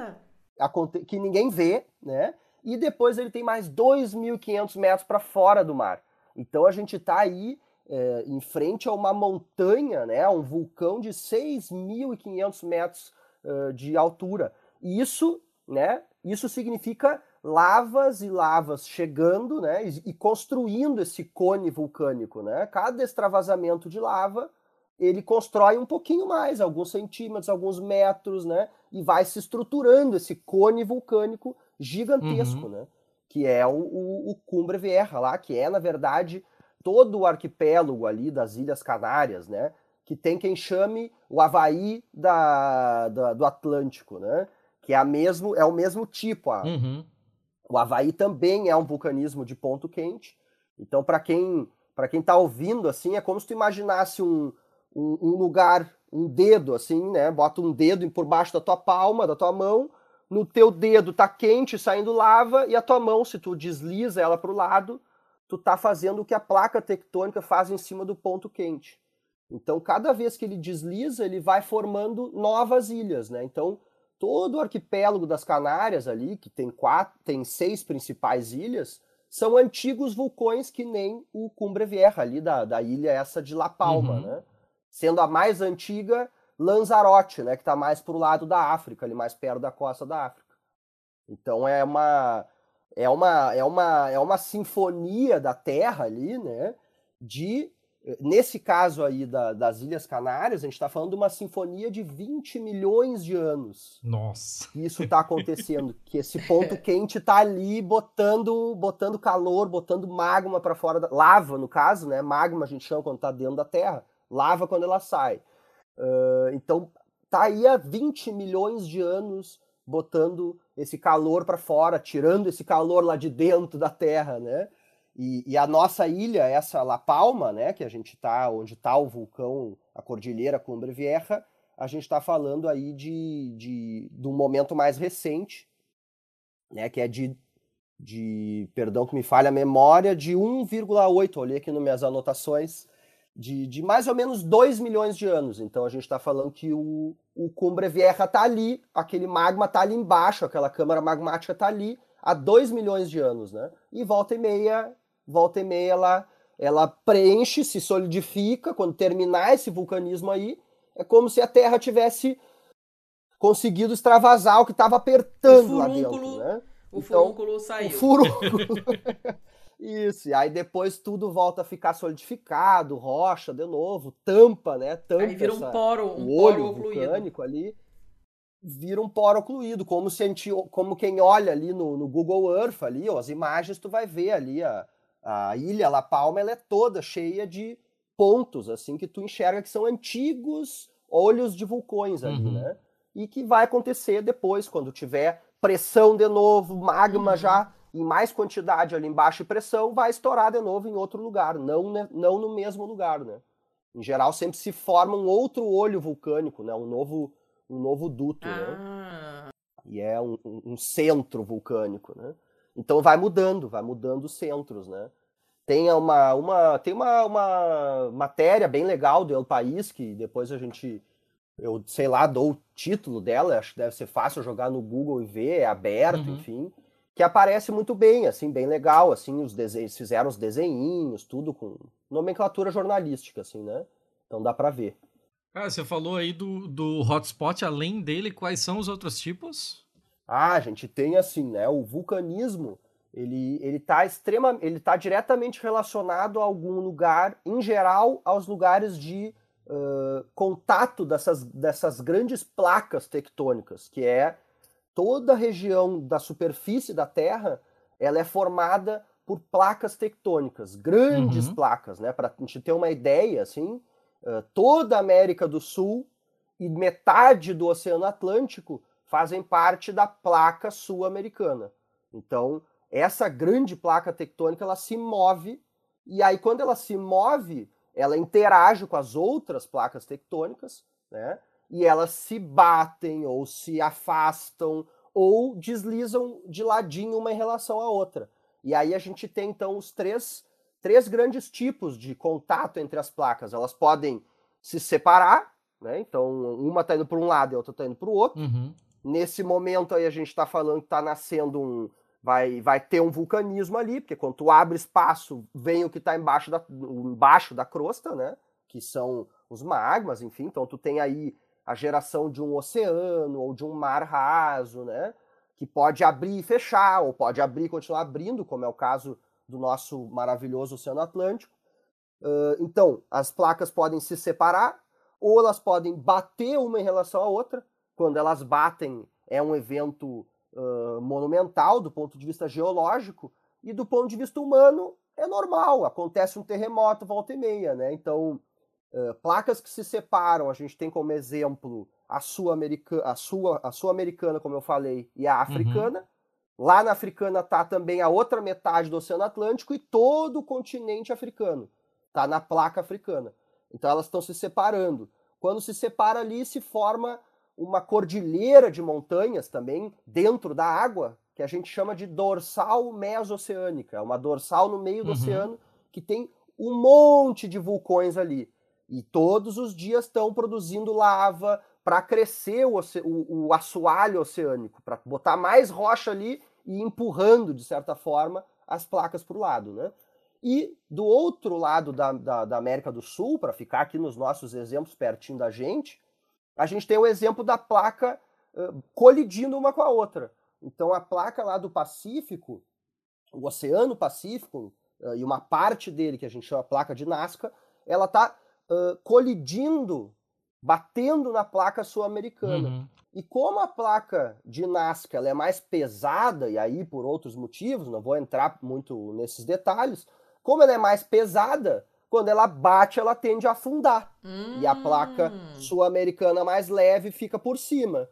que ninguém vê, né? E depois ele tem mais 2.500 metros para fora do mar. Então a gente está aí é, em frente a uma montanha, né? Um vulcão de 6.500 metros uh, de altura. E isso, né? Isso significa lavas e lavas chegando, né, e construindo esse cone vulcânico, né? Cada extravasamento de lava, ele constrói um pouquinho mais, alguns centímetros, alguns metros, né? E vai se estruturando esse cone vulcânico gigantesco, uhum. né? Que é o, o, o Cumbre Vieja lá, que é, na verdade, todo o arquipélago ali das Ilhas Canárias, né? Que tem quem chame o Havaí da, da do Atlântico, né? Que é, a mesmo, é o mesmo tipo. A, uhum. O Havaí também é um vulcanismo de ponto quente. Então, para quem para quem está ouvindo, assim, é como se tu imaginasse um, um, um, lugar, um dedo, assim, né? Bota um dedo por baixo da tua palma, da tua mão, no teu dedo tá quente, saindo lava, e a tua mão, se tu desliza ela para o lado, tu tá fazendo o que a placa tectônica faz em cima do ponto quente. Então, cada vez que ele desliza, ele vai formando novas ilhas, né? Então, todo o arquipélago das Canárias ali, que tem quatro, tem seis principais ilhas, são antigos vulcões que nem o Cumbre Vieja ali da, da ilha essa de La Palma, uhum. né? Sendo a mais antiga Lanzarote, né, que está mais para o lado da África, ali mais perto da costa da África. Então é uma é uma, é uma, é uma sinfonia da Terra ali, né? De Nesse caso aí da, das Ilhas Canárias, a gente está falando de uma sinfonia de 20 milhões de anos. Nossa! Isso está acontecendo, (laughs) que esse ponto quente está ali botando, botando calor, botando magma para fora da lava, no caso, né? Magma a gente chama quando está dentro da Terra, lava quando ela sai. Uh, então tá aí há 20 milhões de anos botando esse calor para fora, tirando esse calor lá de dentro da Terra, né? E, e, a nossa ilha, essa La Palma, né, que a gente está, onde está o vulcão, a Cordilheira Cumbre Vieja, a gente está falando aí de, de, de um momento mais recente, né, que é de, de, perdão que me falha a memória, de 1,8, olhei aqui nas minhas anotações, de, de mais ou menos 2 milhões de anos. Então a gente está falando que o, o Cumbre Vieja está ali, aquele magma está ali embaixo, aquela câmara magmática está ali há 2 milhões de anos, né? E volta e meia volta e meia ela, ela preenche, se solidifica. Quando terminar esse vulcanismo aí, é como se a Terra tivesse conseguido extravasar o que estava apertando lá dentro, né? O então, furúnculo saiu. O furúnculo. (laughs) Isso, e aí depois tudo volta a ficar solidificado, rocha de novo, tampa, né? Tampa aí vira um poro, um o olho poro vulcânico ali, vira um poro ocluído, como se a gente, como quem olha ali no, no Google Earth ali, ó, as imagens tu vai ver ali a, a ilha La Palma ela é toda cheia de pontos assim que tu enxerga que são antigos olhos de vulcões ali, uhum. né? E que vai acontecer depois quando tiver pressão de novo, magma uhum. já em mais quantidade ali embaixo e pressão, vai estourar de novo em outro lugar, não, né, não no mesmo lugar, né? Em geral sempre se forma um outro olho vulcânico, né? Um novo um novo duto, né? ah. né? E é um, um centro vulcânico, né? Então vai mudando, vai mudando os centros, né? Tem uma, uma, tem uma, uma matéria bem legal do El País, que depois a gente, eu sei lá, dou o título dela, acho que deve ser fácil jogar no Google e ver, é aberto, uhum. enfim, que aparece muito bem, assim, bem legal, assim, os desenhos, fizeram os desenhinhos, tudo com nomenclatura jornalística, assim, né? Então dá para ver. Ah, você falou aí do, do hotspot, além dele, quais são os outros tipos? Ah, a gente tem assim, né? O vulcanismo, ele ele está extrema, ele tá diretamente relacionado a algum lugar, em geral, aos lugares de uh, contato dessas, dessas grandes placas tectônicas, que é toda a região da superfície da Terra, ela é formada por placas tectônicas, grandes uhum. placas, né? Para a gente ter uma ideia, assim, uh, toda a América do Sul e metade do Oceano Atlântico fazem parte da placa sul-americana. Então, essa grande placa tectônica ela se move e aí quando ela se move, ela interage com as outras placas tectônicas, né? E elas se batem ou se afastam ou deslizam de ladinho uma em relação à outra. E aí a gente tem então os três, três grandes tipos de contato entre as placas. Elas podem se separar, né? Então uma está indo para um lado e a outra está indo para o outro. Uhum. Nesse momento aí a gente está falando que está nascendo um. Vai, vai ter um vulcanismo ali, porque quando tu abre espaço, vem o que está embaixo da, embaixo da crosta, né? Que são os magmas, enfim. Então tu tem aí a geração de um oceano ou de um mar raso, né? Que pode abrir e fechar, ou pode abrir e continuar abrindo, como é o caso do nosso maravilhoso Oceano Atlântico. Uh, então, as placas podem se separar, ou elas podem bater uma em relação à outra, quando elas batem, é um evento uh, monumental do ponto de vista geológico, e do ponto de vista humano, é normal, acontece um terremoto volta e meia, né? Então, uh, placas que se separam, a gente tem como exemplo a sul-americana, a sua, a sul-americana, como eu falei, e a africana. Uhum. Lá na africana tá também a outra metade do Oceano Atlântico e todo o continente africano. Tá na placa africana. Então elas estão se separando. Quando se separa ali, se forma uma cordilheira de montanhas também dentro da água, que a gente chama de dorsal mesoceânica, é uma dorsal no meio do uhum. oceano que tem um monte de vulcões ali. E todos os dias estão produzindo lava para crescer o, o, o assoalho oceânico, para botar mais rocha ali e empurrando, de certa forma, as placas para o lado. Né? E do outro lado da, da, da América do Sul, para ficar aqui nos nossos exemplos pertinho da gente, a gente tem o exemplo da placa uh, colidindo uma com a outra. Então a placa lá do Pacífico, o Oceano Pacífico uh, e uma parte dele, que a gente chama placa de Nazca, ela está uh, colidindo, batendo na placa sul-americana. Uhum. E como a placa de Nazca ela é mais pesada, e aí por outros motivos, não vou entrar muito nesses detalhes, como ela é mais pesada, quando ela bate, ela tende a afundar. Hum. E a placa hum. sul-americana mais leve fica por cima.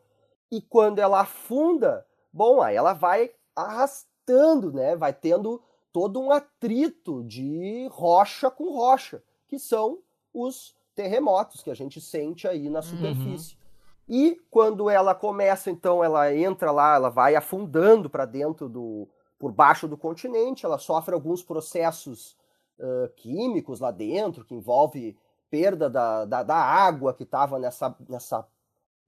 E quando ela afunda, bom, aí ela vai arrastando, né? Vai tendo todo um atrito de rocha com rocha, que são os terremotos que a gente sente aí na uhum. superfície. Uhum. E quando ela começa, então, ela entra lá, ela vai afundando para dentro do. por baixo do continente, ela sofre alguns processos uh, químicos lá dentro, que envolve perda da, da, da água que estava nessa, nessa,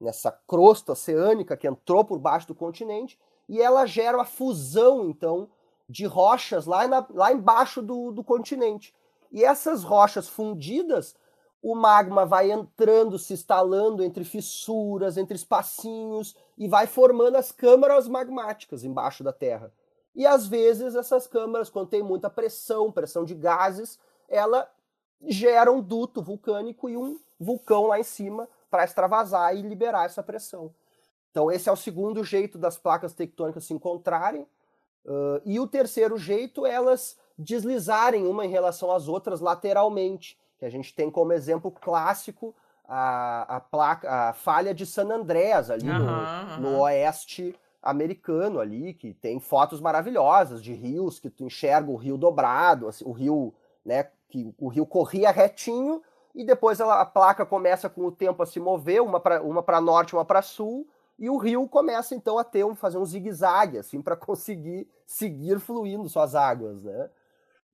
nessa crosta oceânica que entrou por baixo do continente, e ela gera a fusão, então, de rochas lá, na, lá embaixo do, do continente. E essas rochas fundidas o magma vai entrando, se instalando entre fissuras, entre espacinhos e vai formando as câmaras magmáticas embaixo da Terra. E às vezes essas câmaras, quando tem muita pressão, pressão de gases, ela gera um duto vulcânico e um vulcão lá em cima para extravasar e liberar essa pressão. Então esse é o segundo jeito das placas tectônicas se encontrarem. Uh, e o terceiro jeito é elas deslizarem uma em relação às outras lateralmente que a gente tem como exemplo clássico a, a placa, a falha de San Andreas ali uhum, no, uhum. no, oeste americano ali, que tem fotos maravilhosas de rios que tu enxerga o rio dobrado, assim, o rio, né, que o rio corria retinho e depois ela, a placa começa com o tempo a se mover, uma para uma norte, uma para sul, e o rio começa então a ter um fazer um zigue-zague assim para conseguir seguir fluindo suas águas, né?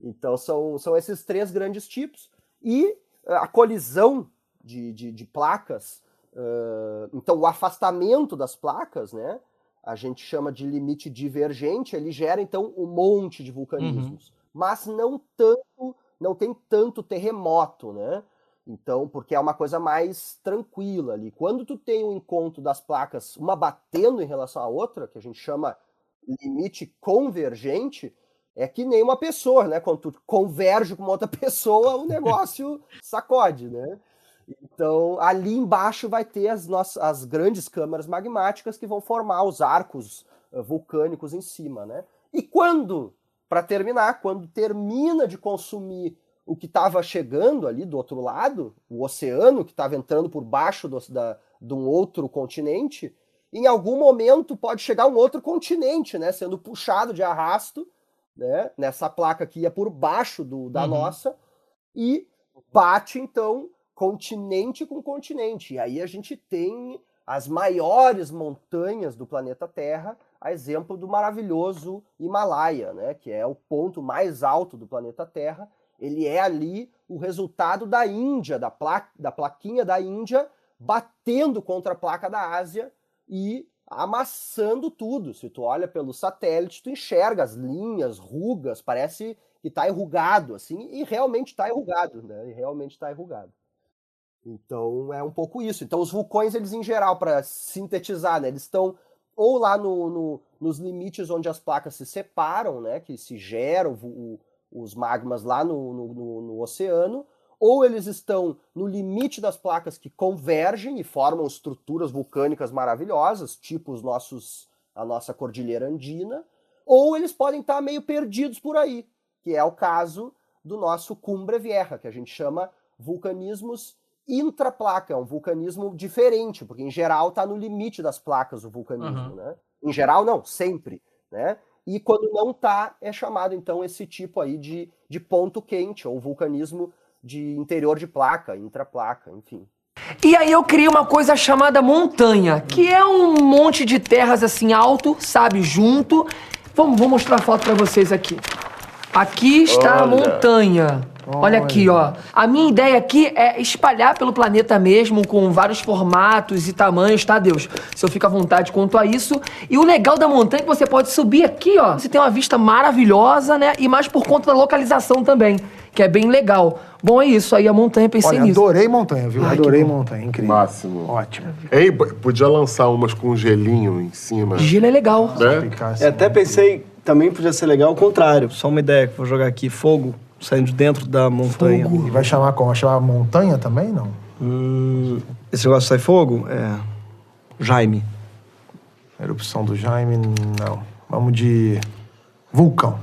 Então são, são esses três grandes tipos. E eh, a colisão de, de, de placas, uh, então o afastamento das placas, né? A gente chama de limite divergente, ele gera então um monte de vulcanismos. Uhum. Mas não tanto, não tem tanto terremoto, né? Então, porque é uma coisa mais tranquila ali. Quando tu tem um encontro das placas, uma batendo em relação à outra, que a gente chama limite convergente, é que nem uma pessoa, né? Quando tu converge com uma outra (laughs) pessoa, o negócio sacode, né? Então, ali embaixo vai ter as, nossas, as grandes câmaras magmáticas que vão formar os arcos uh, vulcânicos em cima, né? E quando, para terminar, quando termina de consumir o que estava chegando ali do outro lado, o oceano que estava entrando por baixo do, da, de um outro continente, em algum momento pode chegar um outro continente, né? Sendo puxado de arrasto né, nessa placa que ia por baixo do, da uhum. nossa, e bate então continente com continente. E aí a gente tem as maiores montanhas do planeta Terra, a exemplo do maravilhoso Himalaia, né, que é o ponto mais alto do planeta Terra. Ele é ali o resultado da Índia, da, pla da plaquinha da Índia, batendo contra a placa da Ásia e amassando tudo. Se tu olha pelo satélite, tu enxerga as linhas, rugas, parece que está enrugado, assim, e realmente está enrugado, né? E realmente está enrugado. Então é um pouco isso. Então os vulcões, eles em geral, para sintetizar, né, eles estão ou lá no, no, nos limites onde as placas se separam, né, que se geram o, os magmas lá no, no, no oceano, ou eles estão no limite das placas que convergem e formam estruturas vulcânicas maravilhosas, tipo os nossos, a nossa cordilheira andina, ou eles podem estar meio perdidos por aí, que é o caso do nosso Cumbre Vieja, que a gente chama vulcanismos intraplaca, é um vulcanismo diferente, porque em geral está no limite das placas o vulcanismo, uhum. né? Em geral não, sempre, né? E quando não está, é chamado então esse tipo aí de, de ponto quente, ou vulcanismo de interior de placa, intraplaca, enfim. E aí eu criei uma coisa chamada montanha, que é um monte de terras assim alto, sabe, junto. Vamos, vou mostrar a foto para vocês aqui. Aqui está Olha. a montanha. Olha aqui, ó. A minha ideia aqui é espalhar pelo planeta mesmo, com vários formatos e tamanhos, tá, Deus? Se eu fico à vontade quanto a isso. E o legal da montanha é que você pode subir aqui, ó. Você tem uma vista maravilhosa, né? E mais por conta da localização também, que é bem legal. Bom, é isso. Aí a montanha, pensei Olha, nisso. adorei montanha, viu? Ai, adorei montanha, incrível. Máximo. Ótimo. Ei, podia lançar umas com gelinho em cima. Gelo é legal. É? Eu até pensei também podia ser legal o contrário. Só uma ideia que vou jogar aqui: fogo saindo de dentro da montanha. E vai chamar como? Vai chamar montanha também, não? Hum, esse negócio sai fogo? É. Jaime. Erupção do Jaime, não. Vamos de. Vulcão.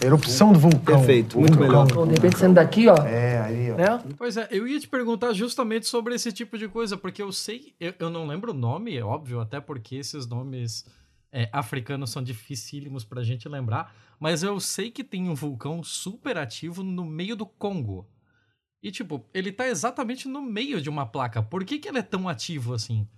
Erupção do vulcão. Perfeito, muito vulcão. melhor. De repente saindo daqui, ó. É, aí, ó. Né? Pois é, eu ia te perguntar justamente sobre esse tipo de coisa, porque eu sei, eu, eu não lembro o nome, é óbvio, até porque esses nomes é, africanos são dificílimos pra gente lembrar, mas eu sei que tem um vulcão super ativo no meio do Congo. E, tipo, ele tá exatamente no meio de uma placa. Por que, que ele é tão ativo assim?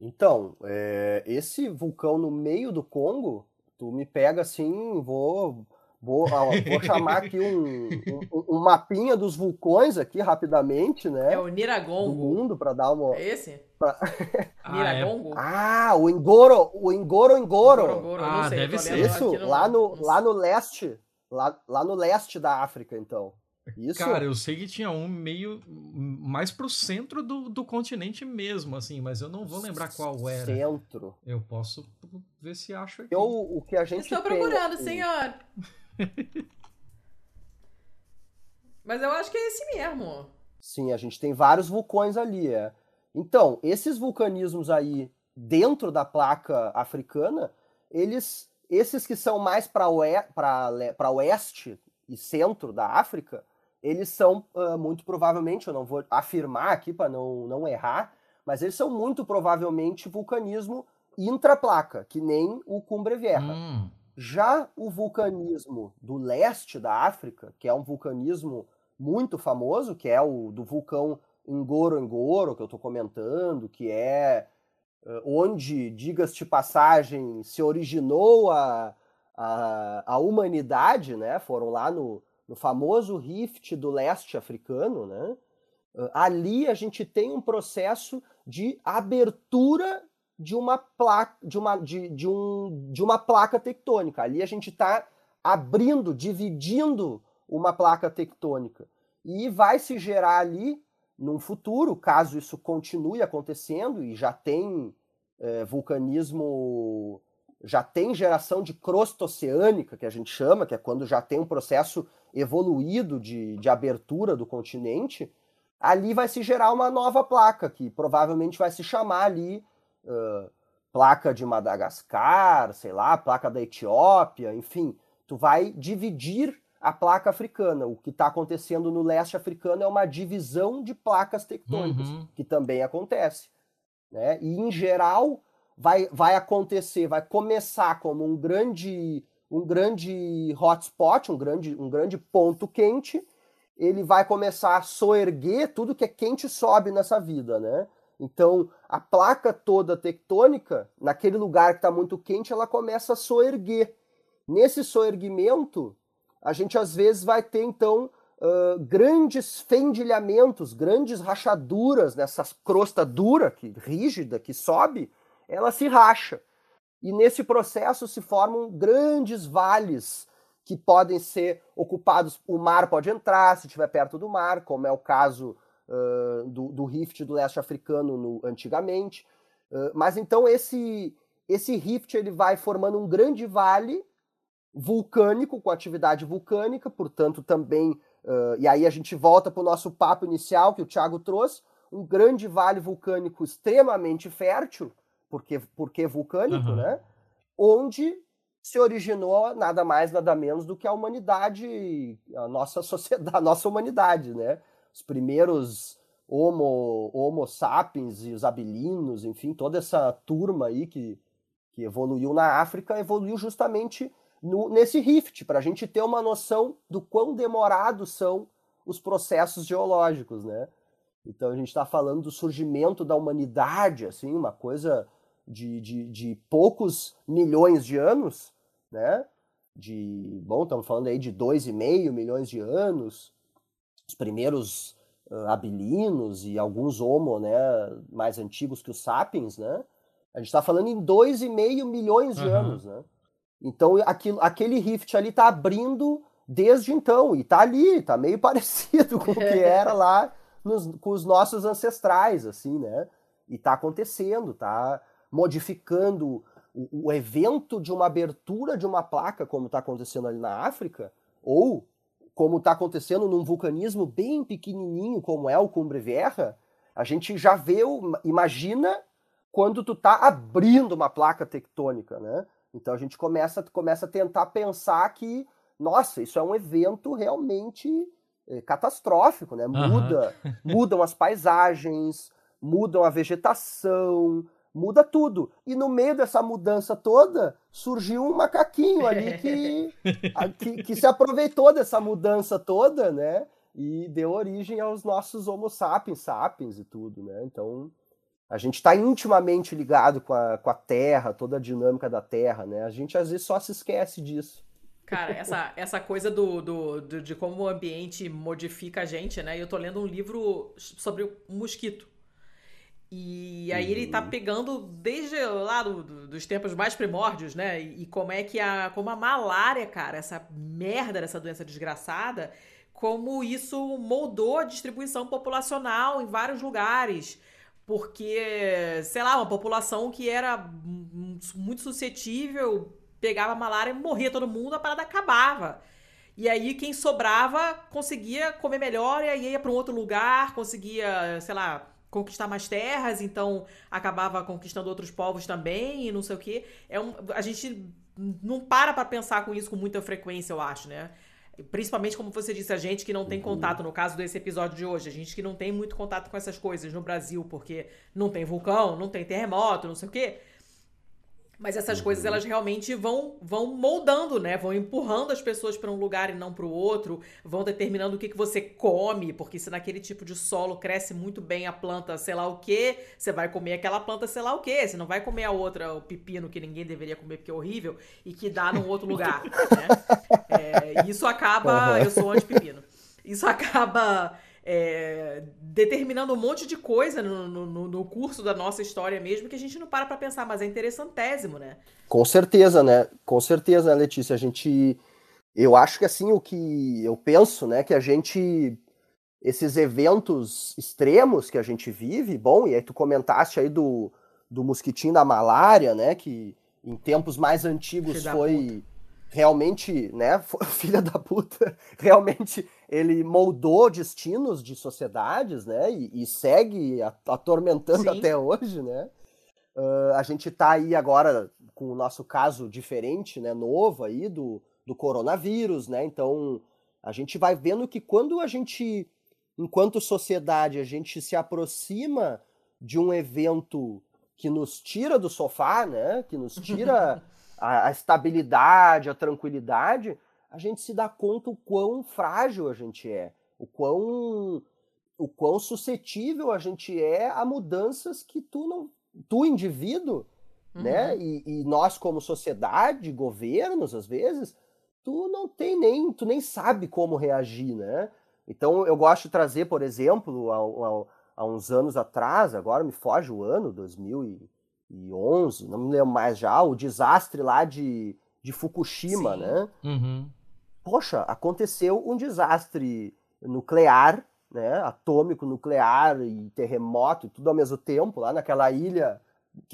Então, é, esse vulcão no meio do Congo, tu me pega assim, vou Vou, vou (laughs) chamar aqui um, um, um, mapinha dos vulcões aqui rapidamente, né? É o Niragongo. Do mundo para dar uma. É esse? Pra... (laughs) Niragongo? Ah, o Engoro, o Engoro Engoro. Engoro, Engoro. Ah, sei, deve ser. Isso, lá no, lá no leste, lá, lá no leste da África, então. Isso. Cara, eu sei que tinha um meio mais pro centro do, do continente mesmo, assim, mas eu não vou lembrar qual era. Centro. Eu posso ver se acho aqui. Eu, o que a gente Estou tem, procurando, assim, senhor. (laughs) Mas eu acho que é esse mesmo. Sim, a gente tem vários vulcões ali, é. Então, esses vulcanismos aí dentro da placa africana, eles, esses que são mais para oeste e centro da África, eles são uh, muito provavelmente, eu não vou afirmar aqui para não, não errar, mas eles são muito provavelmente vulcanismo intraplaca, que nem o Cumbre Vieja. Hum. Já o vulcanismo do leste da África, que é um vulcanismo muito famoso, que é o do vulcão Ngoro Ngoro, que eu estou comentando, que é uh, onde, digas de passagem, se originou a, a, a humanidade, né? Foram lá no, no famoso Rift do leste africano, né? Uh, ali a gente tem um processo de abertura de uma placa, de uma, de, de um, de uma placa tectônica. Ali a gente está abrindo, dividindo uma placa tectônica. E vai se gerar ali, num futuro, caso isso continue acontecendo, e já tem é, vulcanismo, já tem geração de crosta oceânica, que a gente chama, que é quando já tem um processo evoluído de, de abertura do continente, ali vai se gerar uma nova placa, que provavelmente vai se chamar ali uh, placa de Madagascar, sei lá, placa da Etiópia, enfim, tu vai dividir a placa africana. O que está acontecendo no leste africano é uma divisão de placas tectônicas, Uhum. que também acontece. Né? E, em geral, vai, vai acontecer, vai começar como um grande, um grande hotspot, um grande, um grande ponto quente, ele vai começar a soerguer, tudo que é quente sobe nessa vida, né? Então, a placa toda tectônica, naquele lugar que está muito quente, ela começa a soerguer. Nesse soerguimento, a gente às vezes vai ter, então, uh, grandes fendilhamentos, grandes rachaduras nessa crosta dura, que, rígida, que sobe, ela se racha. E nesse processo se formam grandes vales que podem ser ocupados, o mar pode entrar se estiver perto do mar, como é o caso uh, do, do rift do leste africano no, antigamente. Uh, mas então esse, esse rift ele vai formando um grande vale vulcânico, com atividade vulcânica, portanto também, uh, e aí a gente volta para o nosso papo inicial que o Thiago trouxe, um grande vale vulcânico extremamente fértil, porque, porque vulcânico, Uhum. né? Onde se originou nada mais, nada menos do que a humanidade, a nossa sociedade, (laughs) a nossa humanidade, né? Os primeiros homo, homo sapiens e os abilinos, enfim, toda essa turma aí que, que evoluiu na África, evoluiu justamente no, nesse rift, para a gente ter uma noção do quão demorados são os processos geológicos, né? Então a gente está falando do surgimento da humanidade, assim, uma coisa de, de, de poucos milhões de anos, né? De, bom, estamos falando aí de 2,5 milhões de anos, os primeiros uh, abilinos e alguns homo, né, mais antigos que os sapiens, né? A gente está falando em 2,5 milhões de Uhum. anos, né? Então aquilo, aquele rift ali está abrindo desde então, e tá ali, tá meio (laughs) parecido com o que era lá nos, com os nossos ancestrais, assim, né? E tá acontecendo, tá modificando o, o evento de uma abertura de uma placa, como está acontecendo ali na África, ou como está acontecendo num vulcanismo bem pequenininho, como é o Cumbre Vieja, a gente já vê, imagina quando tu tá abrindo uma placa tectônica, né? Então a gente começa, começa a tentar pensar que, nossa, isso é um evento realmente é, catastrófico, né? Muda, uhum. (laughs) mudam as paisagens, mudam a vegetação, muda tudo. E no meio dessa mudança toda, surgiu um macaquinho ali (laughs) que, que, que, se aproveitou dessa mudança toda, né? E deu origem aos nossos Homo sapiens, sapiens e tudo, né? Então, a gente está intimamente ligado com a, com a Terra, toda a dinâmica da Terra, né? A gente às vezes só se esquece disso. Cara, essa, essa coisa do, do, do, de como o ambiente modifica a gente, né? Eu tô lendo um livro sobre o mosquito. E aí uhum. ele tá uhum. pegando desde lá do, do, dos tempos mais primórdios, né? E, e, como é que a. Como a malária, cara, essa merda dessa doença desgraçada, como isso moldou a distribuição populacional em vários lugares. Porque, sei lá, uma população que era muito suscetível, pegava malária e morria todo mundo, a parada acabava. E aí quem sobrava conseguia comer melhor e aí ia para um outro lugar, conseguia, sei lá, conquistar mais terras, então acabava conquistando outros povos também e não sei o quê. É um, a gente não para para pensar com isso com muita frequência, eu acho, né? Principalmente, como você disse, a gente que não tem uhum. contato, no caso desse episódio de hoje, a gente que não tem muito contato com essas coisas no Brasil, porque não tem vulcão, não tem terremoto, não sei o quê. Mas essas uhum. coisas elas realmente vão vão moldando, né? Vão empurrando as pessoas para um lugar e não para o outro, vão determinando o que, que você come, porque se naquele tipo de solo cresce muito bem a planta, sei lá o que, você vai comer aquela planta, sei lá o que. Você não vai comer a outra, o pepino que ninguém deveria comer porque é horrível e que dá num outro lugar, (laughs) né? É, isso acaba, uhum. eu sou anti-pepino. Isso acaba é, determinando um monte de coisa no, no, no, curso da nossa história mesmo que a gente não para para pensar, mas é interessantésimo, né? Com certeza, né? Com certeza, né, Letícia? A gente. Eu acho que assim, o que eu penso, né, que a gente. Esses eventos extremos que a gente vive, bom, e aí tu comentaste aí do, do mosquitinho da malária, né, que em tempos mais antigos foi realmente, né, (laughs) filha da puta, realmente ele moldou destinos de sociedades, né, e, e segue atormentando Sim. até hoje, né. Uh, a gente está aí agora com o nosso caso diferente, né, novo aí do, do coronavírus, né, então a gente vai vendo que quando a gente, enquanto sociedade, a gente se aproxima de um evento que nos tira do sofá, né, que nos tira (laughs) a, a estabilidade, a tranquilidade, a gente se dá conta o quão frágil a gente é, o quão, o quão suscetível a gente é a mudanças que tu não, tu indivíduo, uhum. né, e, e, nós como sociedade, governos às vezes, tu não tem nem, tu nem sabe como reagir, né? Então eu gosto de trazer, por exemplo, há, há, há uns anos atrás, agora me foge o ano, 2000 e 2011, não me lembro mais já, o desastre lá de, de Fukushima, Sim. né? Uhum. Poxa, aconteceu um desastre nuclear, né? Atômico, nuclear e terremoto, tudo ao mesmo tempo, lá naquela ilha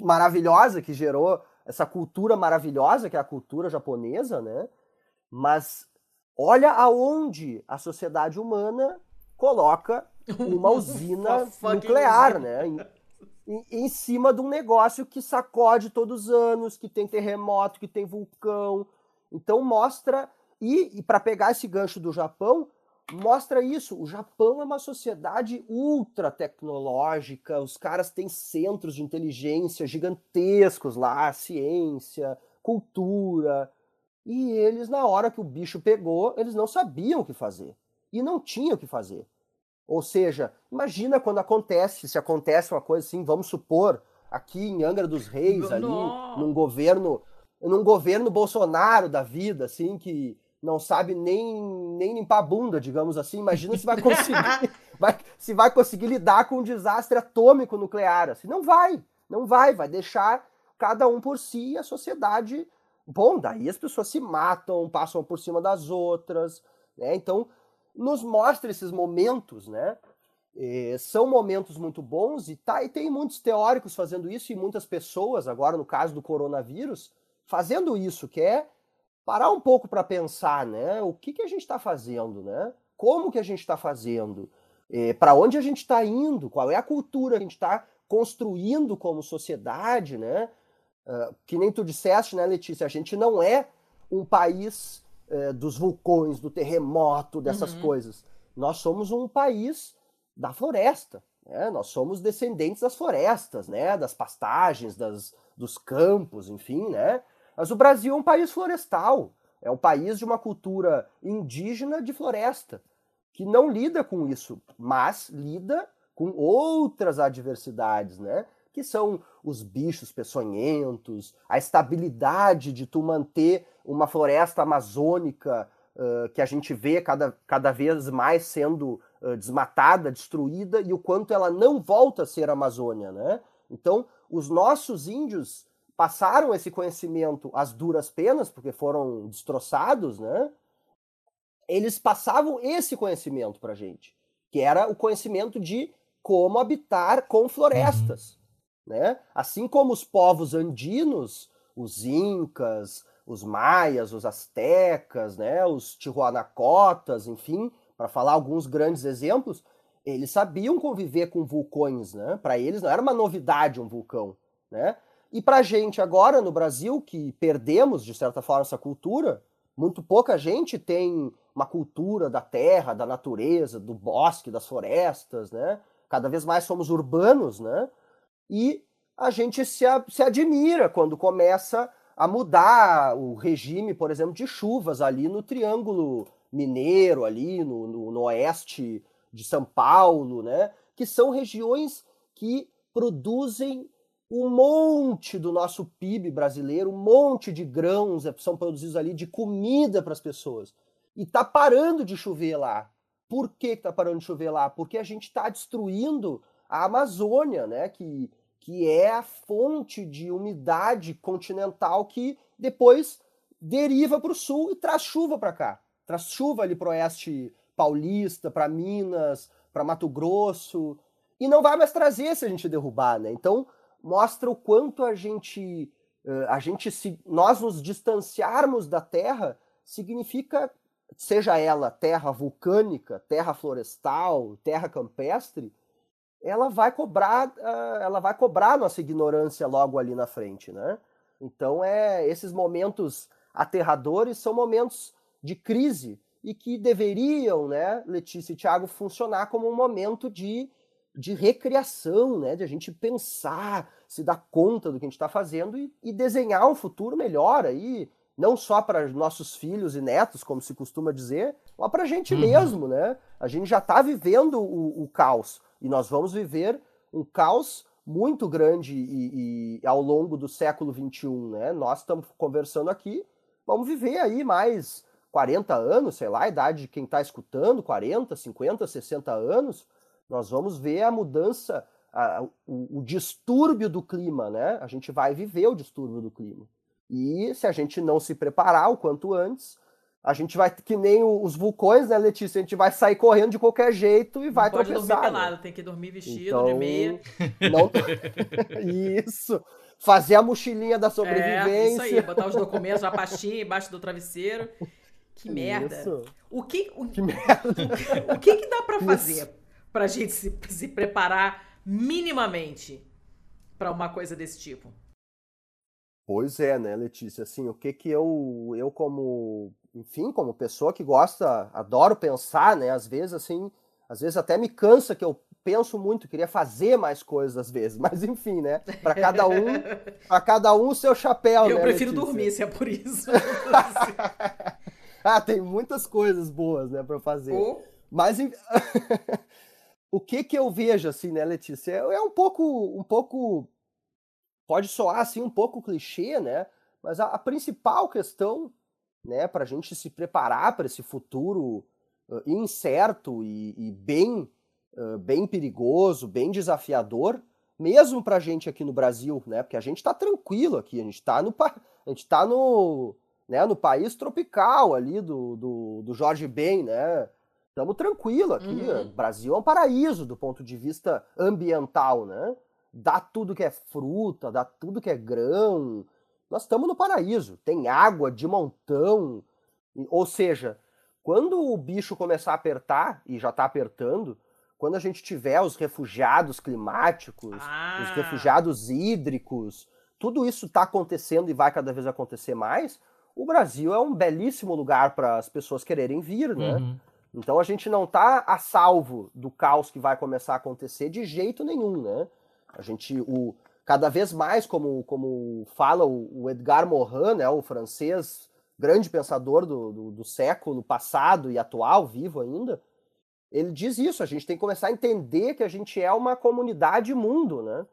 maravilhosa que gerou essa cultura maravilhosa que é a cultura japonesa, né? Mas olha aonde a sociedade humana coloca uma (laughs) usina nuclear, né? em, em cima de um negócio que sacode todos os anos, que tem terremoto, que tem vulcão. Então mostra e, e para pegar esse gancho do Japão, mostra isso. O Japão é uma sociedade ultra tecnológica, os caras têm centros de inteligência gigantescos lá, ciência, cultura. E eles, na hora que o bicho pegou, eles não sabiam o que fazer. E não tinham o que fazer. Ou seja, imagina quando acontece, se acontece uma coisa assim, vamos supor, aqui em Angra dos Reis, ali, num governo, num governo Bolsonaro da vida, assim, que não sabe nem, nem limpar a bunda, digamos assim. Imagina se vai conseguir, (laughs) vai, se vai conseguir lidar com um desastre atômico nuclear. Assim, não vai, não vai, vai deixar cada um por si e a sociedade. Bom, daí as pessoas se matam, passam por cima das outras, né? Então, nos mostra esses momentos, né? É, são momentos muito bons e, tá, e tem muitos teóricos fazendo isso e muitas pessoas, agora no caso do coronavírus, fazendo isso, que é parar um pouco para pensar, né? O que, que a gente está fazendo, né? Como que a gente está fazendo? É, para onde a gente está indo? Qual é a cultura que a gente está construindo como sociedade, né? Uh, que nem tu disseste, né, Letícia? A gente não é um país uh, dos vulcões, do terremoto, dessas uhum. coisas. Nós somos um país da floresta. Né? Nós somos descendentes das florestas, né? das pastagens, das, dos campos, enfim. Né? Mas o Brasil é um país florestal. É um país de uma cultura indígena de floresta, que não lida com isso, mas lida com outras adversidades, né? Que são os bichos peçonhentos, a estabilidade de tu manter uma floresta amazônica uh, que a gente vê cada, cada vez mais sendo uh, desmatada, destruída, e o quanto ela não volta a ser Amazônia, né? Então, os nossos índios passaram esse conhecimento às duras penas, porque foram destroçados, né? Eles passavam esse conhecimento para gente, que era o conhecimento de como habitar com florestas, uhum. né? Assim como os povos andinos, os incas, os maias, os astecas, né, os tihuanacotas, enfim, para falar alguns grandes exemplos, eles sabiam conviver com vulcões, né? Para eles não era uma novidade um vulcão, né? E para a gente agora no Brasil que perdemos de certa forma essa cultura, muito pouca gente tem uma cultura da terra, da natureza, do bosque, das florestas, né? Cada vez mais somos urbanos, né? E a gente se, se admira quando começa a mudar o regime, por exemplo, de chuvas ali no Triângulo Mineiro, ali no, no, no oeste de São Paulo, né? Que são regiões que produzem um monte do nosso PIB brasileiro, um monte de grãos são produzidos ali, de comida para as pessoas. E tá parando de chover lá. Por que, que tá parando de chover lá? Porque a gente está destruindo a Amazônia, né? Que, que é a fonte de umidade continental que depois deriva para o sul e traz chuva para cá. Traz chuva ali para o oeste paulista, para Minas, para Mato Grosso. E não vai mais trazer se a gente derrubar, né? Então, mostra o quanto a gente, a gente se, nós nos distanciarmos da Terra significa, seja ela terra vulcânica, terra florestal, terra campestre, ela vai cobrar, ela vai cobrar nossa ignorância logo ali na frente, né? Então é esses momentos aterradores são momentos de crise e que deveriam, né, Letícia e Tiago, funcionar como um momento de de recriação, né? De a gente pensar, se dar conta do que a gente está fazendo e, e, desenhar um futuro melhor aí, não só para nossos filhos e netos, como se costuma dizer, mas para a gente uhum. mesmo, né? A gente já está vivendo o, o, caos e nós vamos viver um caos muito grande e, e ao longo do século XXI, né? Nós estamos conversando aqui, vamos viver aí mais 40 anos, sei lá, a idade de quem está escutando, 40, 50, 60 anos, nós vamos ver a mudança, a, o, o distúrbio do clima, né? A gente vai viver o distúrbio do clima. E se a gente não se preparar o quanto antes, a gente vai, que nem os vulcões, né, Letícia? A gente vai sair correndo de qualquer jeito e não vai pode tropeçar. Pode dormir pelado, né? tem que dormir vestido, então, de meia. Não... (laughs) isso. Fazer a mochilinha da sobrevivência. É, isso aí, botar os documentos na pastinha embaixo do travesseiro. Que merda. Isso. O que, o, que merda. O, (laughs) o que, que dá para fazer? Para a gente se, se preparar minimamente para uma coisa desse tipo? Pois é, né, Letícia? Assim, o que que eu, eu como, enfim, como pessoa que gosta, adoro pensar, né? Às vezes, assim, às vezes até me cansa que eu penso muito, queria fazer mais coisas às vezes, (laughs) mas enfim, né? Para cada um, (laughs) para cada um o seu chapéu. Eu né, prefiro Letícia? dormir, se é por isso. (laughs) ah, tem muitas coisas boas, né, para fazer. Oh. Mas o que que eu vejo assim, né, Letícia? É, é um pouco, um pouco, pode soar assim um pouco clichê, né? Mas a, a principal questão, né, para a gente se preparar para esse futuro uh, incerto e, e bem, uh, bem perigoso, bem desafiador, mesmo para a gente aqui no Brasil, né? Porque a gente está tranquilo aqui, a gente está no, a gente tá no, né, no país tropical ali do, do, do Jorge Ben, né? Estamos tranquilo aqui. Uhum. O Brasil é um paraíso do ponto de vista ambiental, né? Dá tudo que é fruta, dá tudo que é grão. Nós estamos no paraíso. Tem água de montão. Ou seja, quando o bicho começar a apertar, e já está apertando, quando a gente tiver os refugiados climáticos, Ah. os refugiados hídricos, tudo isso está acontecendo e vai cada vez acontecer mais. O Brasil é um belíssimo lugar para as pessoas quererem vir, né? Uhum. Então a gente não está a salvo do caos que vai começar a acontecer de jeito nenhum, né? A gente, o, cada vez mais, como, como fala o, o Edgar Morin, né, o francês, grande pensador do, do, do século passado e atual, vivo ainda, ele diz isso, a gente tem que começar a entender que a gente é uma comunidade mundo, né?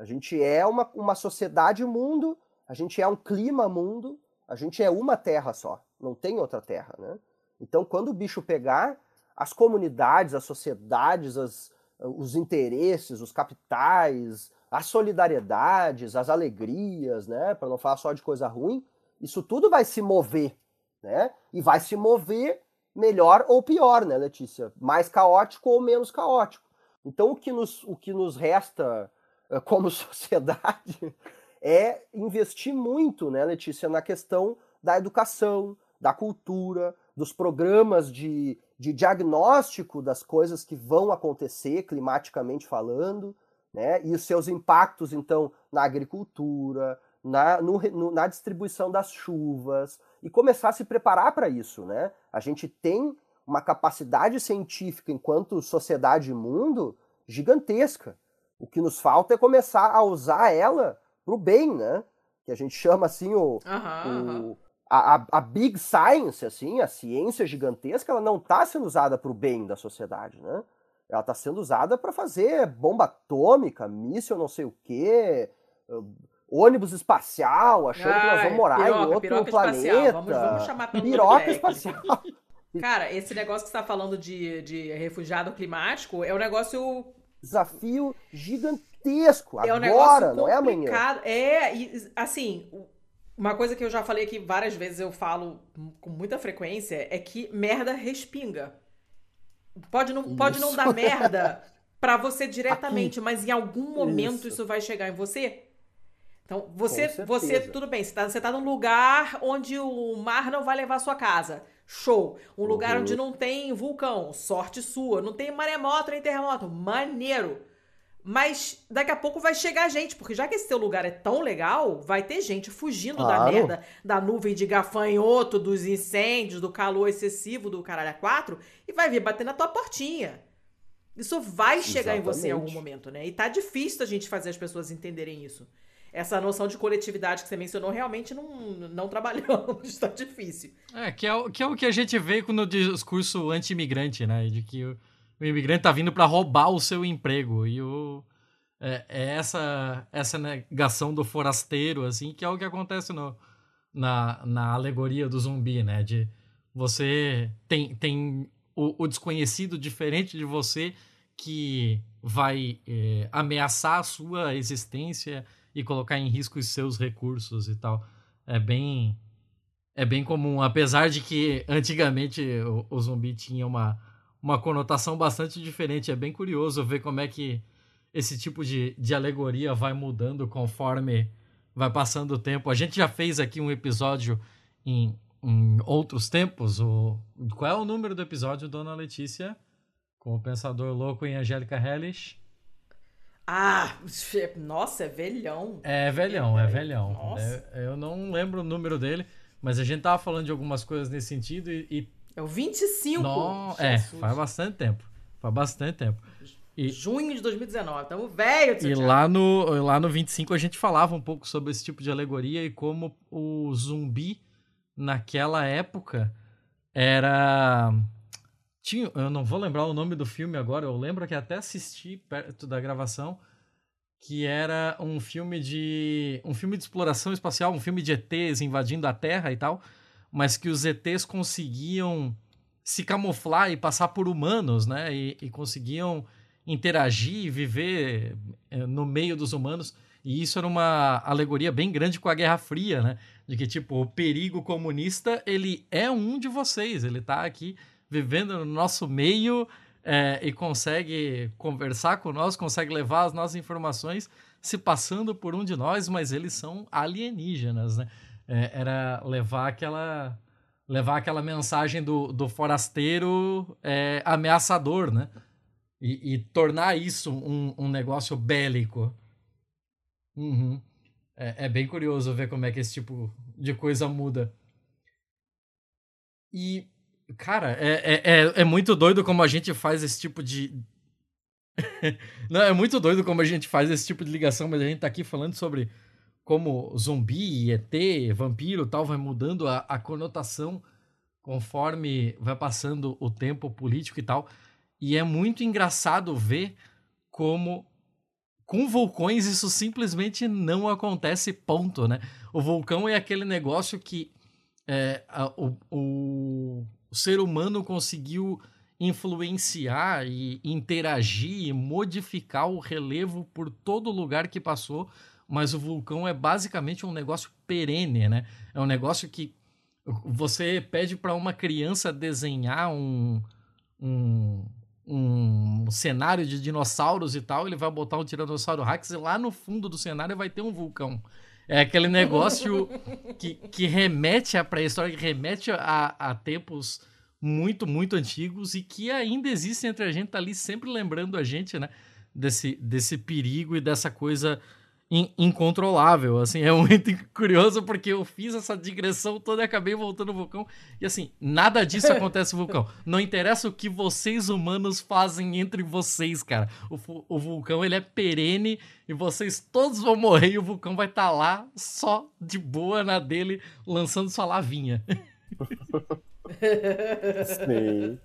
A gente é uma, uma sociedade mundo, a gente é um clima mundo, a gente é uma terra só, não tem outra terra, né? Então, quando o bicho pegar, as comunidades, as sociedades, as, os interesses, os capitais, as solidariedades, as alegrias, né, para não falar só de coisa ruim, isso tudo vai se mover, né? E vai se mover melhor ou pior, né, Letícia? Mais caótico ou menos caótico. Então, o que nos, o que nos resta eh, como (laughs) sociedade é investir muito, né, Letícia, na questão da educação, da cultura, dos programas de, de diagnóstico das coisas que vão acontecer climaticamente falando, né, e os seus impactos, então, na agricultura, na, no, no, na distribuição das chuvas, e começar a se preparar para isso. Né? A gente tem uma capacidade científica enquanto sociedade e mundo gigantesca. O que nos falta é começar a usar ela para o bem, né? Que a gente chama assim o, aham. o- a, a- a big science, assim, a ciência gigantesca, ela não está sendo usada para o bem da sociedade, né? Ela está sendo usada para fazer bomba atômica, míssil não sei o quê, ônibus espacial, achando que nós vamos morar piroca, em outro planeta. espacial. Vamos- vamos chamar piroca espacial. (laughs) Cara, esse negócio que você tá falando de, de refugiado climático é um negócio Desafio gigantesco. É Agora, não é amanhã. É, e assim, uma coisa que eu já falei aqui várias vezes, eu falo com muita frequência, é que merda respinga. Pode não, pode não dar merda pra você diretamente, mas em algum momento Isso. isso. vai chegar em você. Então, você, você tudo bem, você tá, você tá num lugar onde o mar não vai levar a sua casa. Show. Um lugar Uhum. onde não tem vulcão. Sorte sua. Não tem maremoto nem terremoto. Maneiro. Mas daqui a pouco vai chegar gente, porque já que esse teu lugar é tão legal, vai ter gente fugindo da Claro. merda, da nuvem de gafanhoto, dos incêndios, do calor excessivo do caralho a quatro, e vai vir bater na tua portinha. Isso vai chegar em você em algum momento, né? E tá difícil a gente fazer as pessoas entenderem isso. Essa noção de coletividade que você mencionou realmente não, não trabalhamos, (laughs) tá difícil. É, que é, o- que é o que a gente vê no discurso anti-imigrante, né? De que o, imigrante tá vindo para roubar o seu emprego. E o, é, é essa, essa negação do forasteiro, assim, que é o que acontece no, na, na alegoria do zumbi, né? De você tem, tem o, o desconhecido diferente de você que vai é, ameaçar a sua existência e colocar em risco os seus recursos e tal. É bem é bem comum, apesar de que antigamente o, o zumbi tinha uma, uma conotação bastante diferente. É bem curioso ver como é que esse tipo de, de alegoria vai mudando conforme vai passando o tempo. A gente já fez aqui um episódio em, em outros tempos. O, qual é o número do episódio, dona Letícia? Com o Pensador Louco em Angélica Hellish? Ah, nossa, é velhão. É velhão, é Peraí. velhão. Nossa. É- eu não lembro o número dele, mas a gente tava falando de algumas coisas nesse sentido e, e É o 25. Não, é, faz bastante tempo. Faz bastante tempo. E, Junho de 2019. Tamo velho, e Thiago. lá, no, lá no 25 a gente falava um pouco sobre esse tipo de alegoria e como o zumbi, naquela época, era. Tinha, eu não vou lembrar o nome do filme agora, eu lembro que até assisti perto da gravação, que era um filme de. um filme de exploração espacial, um filme de ETs invadindo a Terra e tal, mas que os ETs conseguiam se camuflar e passar por humanos, né? E, e conseguiam interagir e viver eh, no meio dos humanos. E isso era uma alegoria bem grande com a Guerra Fria, né? De que, tipo, o perigo comunista, ele é um de vocês. Ele tá aqui vivendo no nosso meio é, e consegue conversar com nós, consegue levar as nossas informações se passando por um de nós, mas eles são alienígenas, né? É, era levar aquela levar aquela mensagem do, do forasteiro é, ameaçador, né? E, e, tornar isso um, um negócio bélico. Uhum. É, é, bem curioso ver como é que esse tipo de coisa muda. E, cara, é, é, é, é muito doido como a gente faz esse tipo de. (laughs) Não, é muito doido como a gente faz esse tipo de ligação, mas a gente tá aqui falando sobre como zumbi, ET, vampiro tal, vai mudando a, a conotação conforme vai passando o tempo político e tal. E é muito engraçado ver como com vulcões isso simplesmente não acontece, ponto, né? O vulcão é aquele negócio que é, a, o, o, o, ser humano conseguiu influenciar e interagir e modificar o relevo por todo lugar que passou, mas o vulcão é basicamente um negócio perene, né? É um negócio que você pede para uma criança desenhar um, um um cenário de dinossauros e tal, ele vai botar um Tiranossauro Rex e lá no fundo do cenário vai ter um vulcão. É aquele negócio (laughs) que, que remete à pré-história, que remete a, a tempos muito, muito antigos e que ainda existe entre a gente, tá ali sempre lembrando a gente, né? Desse, desse perigo e dessa coisa in, incontrolável. Assim, é muito (laughs) curioso porque eu fiz essa digressão toda e acabei voltando ao vulcão. E assim, nada disso (laughs) acontece no vulcão. Não interessa o que vocês humanos fazem entre vocês, cara. O, o vulcão ele é perene e vocês todos vão morrer e o vulcão vai estar tá lá só de boa na dele, lançando sua lavinha. (laughs) Sim.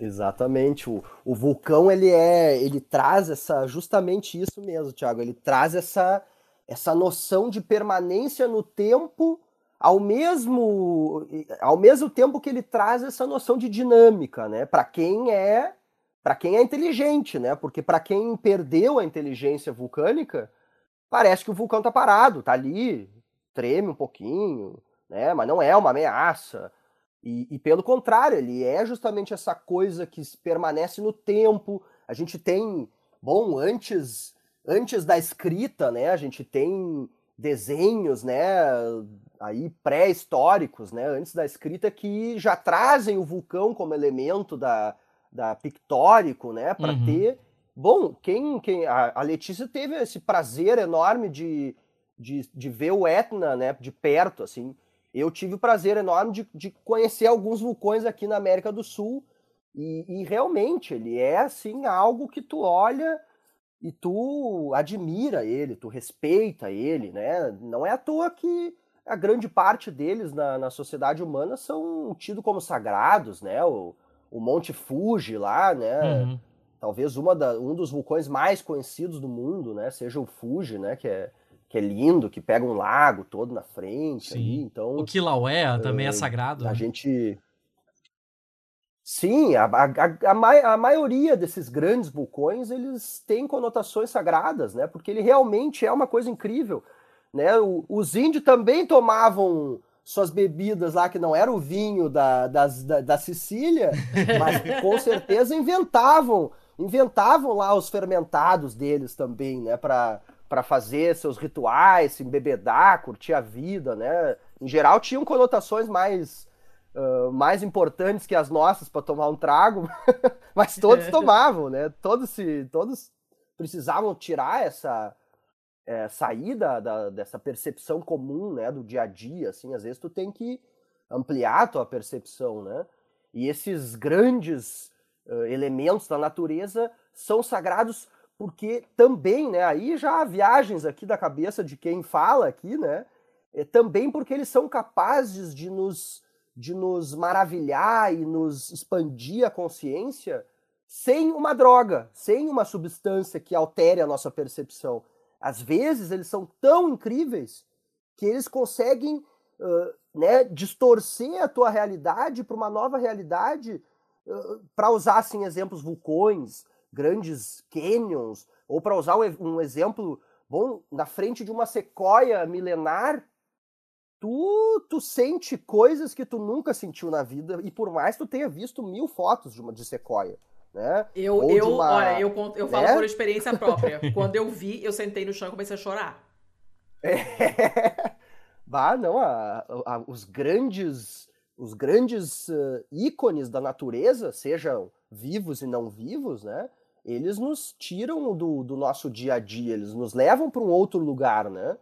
Exatamente. O, o vulcão ele é, ele traz essa justamente isso mesmo, Thiago. Ele traz essa essa noção de permanência no tempo, ao mesmo ao mesmo tempo que ele traz essa noção de dinâmica, né? Para quem é para quem é inteligente, né? Porque para quem perdeu a inteligência vulcânica, parece que o vulcão tá parado, tá ali, treme um pouquinho, né? Mas não é uma ameaça. E, e, pelo contrário, ele é justamente essa coisa que permanece no tempo. A gente tem, bom, antes, antes da escrita, né? A gente tem desenhos, né? Aí pré-históricos, né? Antes da escrita que já trazem o vulcão como elemento da, da pictórico, né? Para uhum. ter, bom, quem, quem a, a Letícia teve esse prazer enorme de, de, de ver o Etna, né? De perto, assim eu tive o prazer enorme de, de conhecer alguns vulcões aqui na América do Sul e, e, realmente ele é assim algo que tu olha e tu admira ele, tu respeita ele, né? Não é à toa que a grande parte deles na, na sociedade humana são tidos como sagrados, né? O, o Monte Fuji lá, né? Uhum. Talvez uma da, um dos vulcões mais conhecidos do mundo, né? Seja o Fuji, né? Que é que é lindo, que pega um lago todo na frente. Aí, então, o Kilauea também é sagrado. A né? gente. Sim, a, a, a, a, maioria desses grandes vulcões eles têm conotações sagradas, né? Porque ele realmente é uma coisa incrível. Né? O, os índios também tomavam suas bebidas lá, que não era o vinho da, das, da, da Sicília, (laughs) mas com certeza inventavam inventavam lá os fermentados deles também, né? Para para fazer seus rituais, se embebedar, curtir a vida, né? Em geral tinham conotações mais uh, mais importantes que as nossas para tomar um trago, (laughs) mas todos tomavam, né? Todos se todos precisavam tirar essa é, saída da, dessa percepção comum, né, do dia a dia, assim, às vezes tu tem que ampliar a tua percepção, né? E esses grandes uh, elementos da natureza são sagrados porque também, né, aí já há viagens aqui da cabeça de quem fala aqui, né, é, também porque eles são capazes de nos, de nos maravilhar e nos expandir a consciência sem uma droga, sem uma substância que altere a nossa percepção. Às vezes eles são tão incríveis que eles conseguem uh, né, distorcer a tua realidade para uma nova realidade, uh, para usar assim exemplos vulcões, grandes canyons, ou para usar um exemplo bom, na frente de uma sequoia milenar, tu, tu sente coisas que tu nunca sentiu na vida, e por mais tu tenha visto mil fotos de uma de sequoia. Né? Eu, Ou eu, uma- olha, eu, conto- eu falo né? por experiência própria. (laughs) Quando eu vi, eu sentei no chão e comecei a chorar. (laughs) Bah, não, a- a- os grandes, os grandes eh, ícones da natureza, sejam vivos e não vivos, né? Eles nos tiram do, do nosso dia a dia, eles nos levam para um outro lugar, né?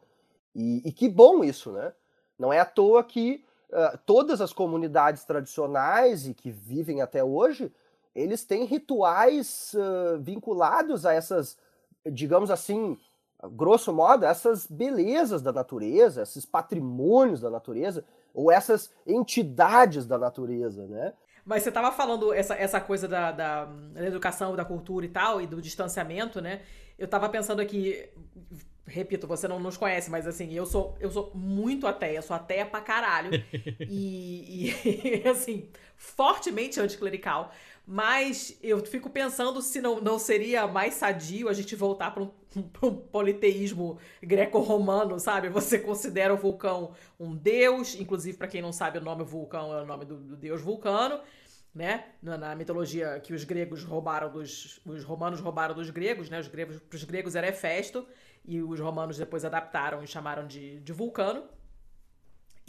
E, e que bom isso, né? Não é à toa que ah, todas as comunidades tradicionais e que vivem até hoje, eles têm rituais ah, vinculados a essas, digamos assim, grosso modo, essas belezas da natureza, esses patrimônios da natureza, ou essas entidades da natureza, né? Mas você tava falando essa, essa coisa da, da, da educação, da cultura e tal, e do distanciamento, né? Eu tava pensando aqui, repito, você não nos conhece, mas assim, eu sou, eu sou muito ateia, sou ateia pra caralho. (laughs) e, e, (laughs) assim, fortemente anticlerical. Mas eu fico pensando se não, não seria mais sadio a gente voltar para um, (laughs) um politeísmo greco-romano, sabe? Você considera o vulcão um deus, inclusive, para quem não sabe, o nome vulcão é o nome do, do deus vulcano, né? Na, mitologia que os gregos roubaram dos. Os romanos roubaram dos gregos, né? Os gregos, pros gregos era Hefesto, e os romanos depois adaptaram e chamaram de, de vulcano.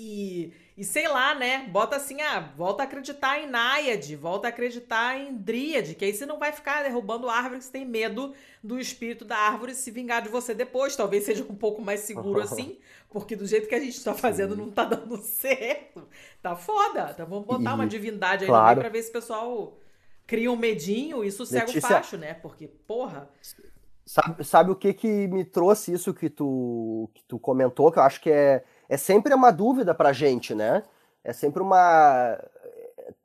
E, e sei lá, né? Bota assim, ah, volta a acreditar em Náiade, volta a acreditar em Dríade, que aí você não vai ficar derrubando árvore que você tem medo do espírito da árvore se vingar de você depois. Talvez seja um pouco mais seguro (laughs) assim, porque do jeito que a gente tá fazendo não tá dando (laughs) certo. Tá foda. Então vamos botar E- uma divindade aí claro. pra ver se o pessoal cria um medinho e sossega o Letícia- facho, né? Porque, porra. Sabe, sabe o que que me trouxe isso que tu, que tu comentou, que eu acho que é, é sempre uma dúvida pra gente, né? É sempre uma...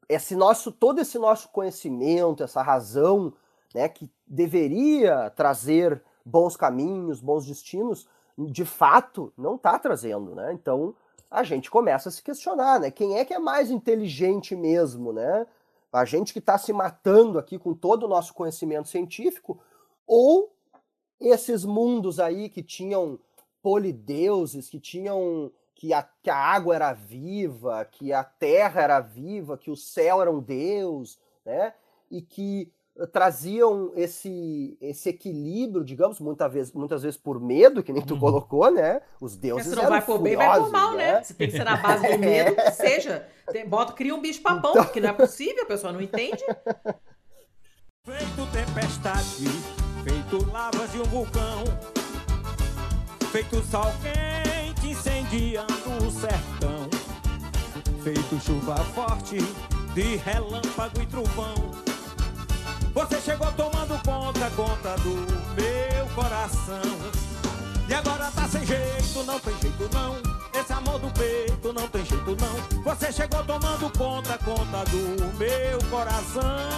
Esse nosso, todo esse nosso conhecimento, essa razão, né, que deveria trazer bons caminhos, bons destinos, de fato não está trazendo, né? Então a gente começa a se questionar, né? Quem é que é mais inteligente mesmo, né? A gente que está se matando aqui com todo o nosso conhecimento científico, ou esses mundos aí que tinham polideuses, que tinham que a, que a água era viva, que a terra era viva, que o céu era um deus, né? E que eh, traziam esse esse equilíbrio, digamos, muitas vezes, muitas vezes por medo, que nem tu Uhum. colocou, né? Os deuses se não eram vai por bem, vai por mal, né? Se tem que ser na base do (laughs) medo, que seja. Tem- bota, cria um bicho papão, Então- porque não é possível, a pessoa não entende. Feito tempestade, feito lavas de um vulcão, feito sol quente incendiando o sertão, feito chuva forte de relâmpago e trovão. Você chegou tomando conta, conta do meu coração. E agora tá sem jeito, não tem jeito não. Esse amor do peito não tem jeito não. Você chegou tomando conta, conta do meu coração.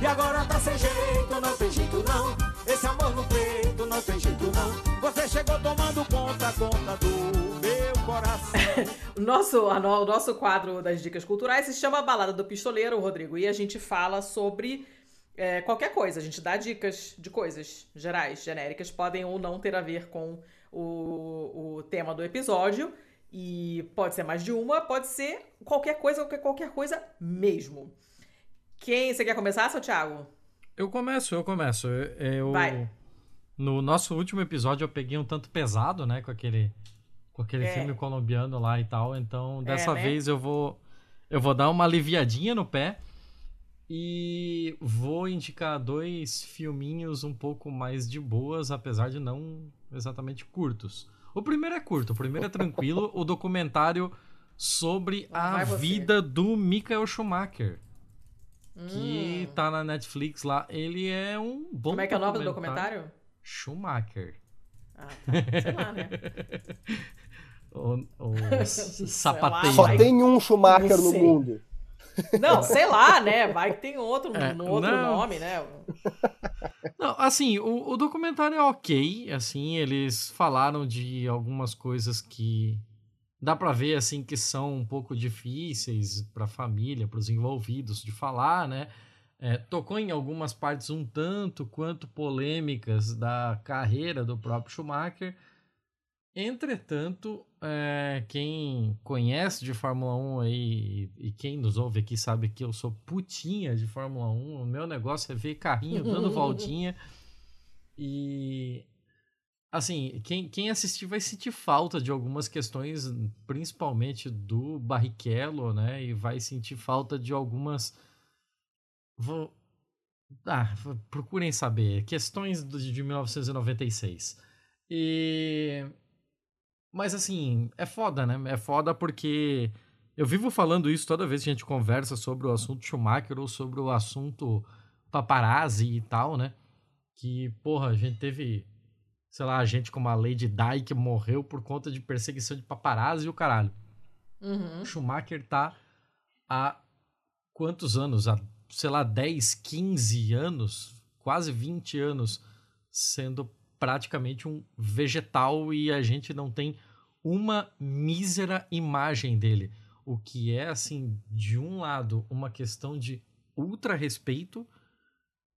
E agora tá sem jeito, não tem jeito não. Esse amor no peito não tem jeito não. Conta, do meu coração. (laughs) O nosso, a o nosso quadro das dicas culturais se chama Balada do Pistoleiro, Rodrigo, e a gente fala sobre é, qualquer coisa. A gente dá dicas de coisas gerais, genéricas, podem ou não ter a ver com o, o tema do episódio. E pode ser mais de uma, pode ser qualquer coisa, qualquer, qualquer coisa mesmo. Quem você quer começar, seu Thiago? Eu começo, eu começo. Eu, eu- Vai. No nosso último episódio eu peguei um tanto pesado, né, com aquele com aquele É. filme colombiano lá e tal. Então, dessa né? vez eu vou eu vou dar uma aliviadinha no pé e vou indicar dois filminhos um pouco mais de boas, apesar de não exatamente curtos. O primeiro é curto, o primeiro é tranquilo, (laughs) o documentário sobre a vida do Michael Schumacher que Hum. tá na Netflix lá. Ele é um bom Como é que é o nome do documentário? Schumacher. Ah, tá. Sei lá, né? (laughs) O, o (laughs) sapateiro. Só Vai. tem um Schumacher no mundo. Não, (laughs) sei lá, né? Vai que tem outro, É, no outro não. nome, né? Não, assim, o, o documentário é ok, assim, eles falaram de algumas coisas que dá pra ver, assim, que são um pouco difíceis pra família, pros envolvidos de falar, né? É, tocou em algumas partes um tanto quanto polêmicas da carreira do próprio Schumacher, Entretanto, é, quem conhece de Fórmula 1 aí e quem nos ouve aqui sabe que eu sou putinha de Fórmula 1. O meu negócio é ver carrinho dando (laughs) voltinha. E assim, quem, quem assistir vai sentir falta de algumas questões, principalmente do Barrichello, né? E vai sentir falta de algumas. Vou... Ah, procurem saber. Questões de 1996. E mas assim, é foda, né? É foda porque eu vivo falando isso toda vez que a gente conversa sobre o assunto Schumacher ou sobre o assunto paparazzi e tal, né? Que, porra, a gente teve, sei lá, gente como a Lady Di que morreu por conta de perseguição de paparazzi e o caralho. Uhum. Schumacher tá há quantos anos? Há, sei lá, 10, 15 anos, quase 20 anos sendo praticamente um vegetal e a gente não tem uma mísera imagem dele. O que é, assim, de um lado, uma questão de ultra respeito,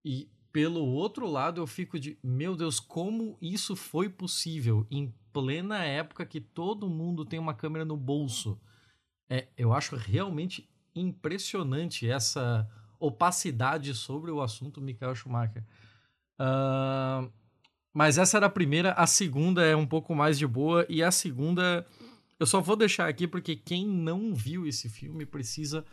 e pelo outro lado, eu fico de, meu Deus, como isso foi possível em plena época que todo mundo tem uma câmera no bolso? É, eu acho realmente impressionante essa opacidade sobre o assunto Michael Schumacher. Uh, mas essa era a primeira, a segunda é um pouco mais de boa, e a segunda eu só vou deixar aqui porque quem não viu esse filme precisa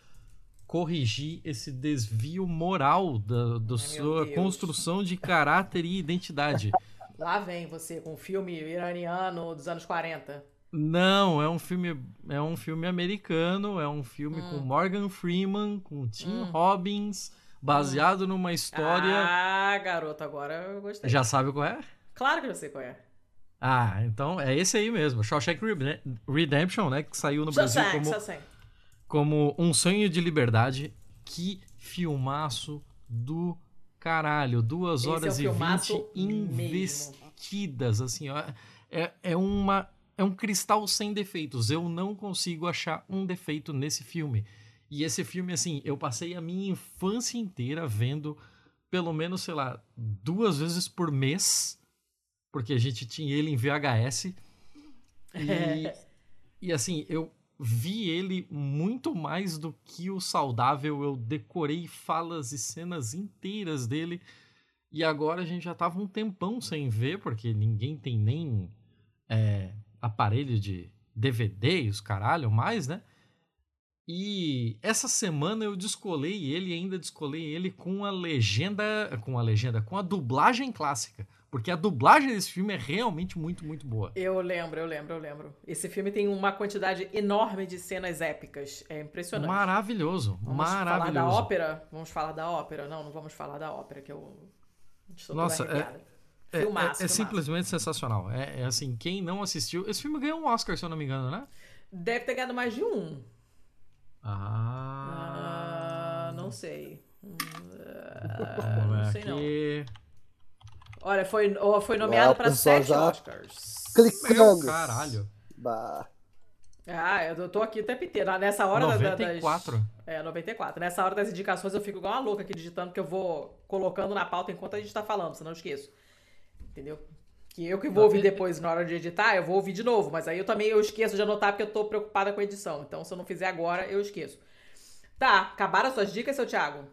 corrigir esse desvio moral da, da sua construção de caráter e identidade. Lá vem você com um filme iraniano dos anos 40. Não, é um filme, é um filme americano, é um filme Hum. com Morgan Freeman, com Tim Robbins, baseado numa história. Ah, garoto, agora eu gostei. Já sabe qual é? Claro que eu sei qual é. Ah, então é esse aí mesmo, Shawshank Rede- Redemption, né, que saiu no Brasil Shawshank, como, Shawshank. como Um Sonho de Liberdade. Que filmaço do caralho, duas é horas e filmaço vinte investidas, assim, ó, é, é uma é um cristal sem defeitos. Eu não consigo achar um defeito nesse filme. E esse filme, assim, eu passei a minha infância inteira vendo pelo menos, sei lá, duas vezes por mês, porque a gente tinha ele em VHS. E, e assim, eu vi ele muito mais do que o saudável. Eu decorei falas e cenas inteiras dele. E agora a gente já tava um tempão sem ver, porque ninguém tem nem é, aparelho de DVD e os caralho mais, né? E essa semana eu descolei ele, ainda descolei ele com a legenda, com a legenda, com a dublagem clássica, porque a dublagem desse filme é realmente muito, muito boa. Eu lembro, eu lembro, eu lembro. Esse filme tem uma quantidade enorme de cenas épicas. É impressionante. Maravilhoso, Vamos maravilhoso. falar da ópera? Vamos falar da ópera? Não, não vamos falar da ópera, que eu estou Nossa, é-. É, é- Filmaço, é filmaço. simplesmente sensacional. É, é assim, quem não assistiu, esse filme ganhou um Oscar, se eu não me engano, né? Deve ter ganhado mais de um. Ah, Ah, não sei. Vamos não sei não. Olha, foi, ou foi nomeado Ah, para sete já Oscars. Clicando. Meu caralho. Bah. Ah, eu tô aqui o tempo inteiro. Nessa hora da- da- das... 94. É, 94. Nessa hora das indicações eu fico igual uma louca aqui digitando, porque eu vou colocando na pauta enquanto a gente tá falando, senão eu esqueço. Entendeu? Que eu que vou ouvir depois na hora de editar, eu vou ouvir de novo, mas aí eu também eu esqueço de anotar porque eu tô preocupada com a edição. Então, se eu não fizer agora, eu esqueço. Tá, acabaram as suas dicas, seu Thiago?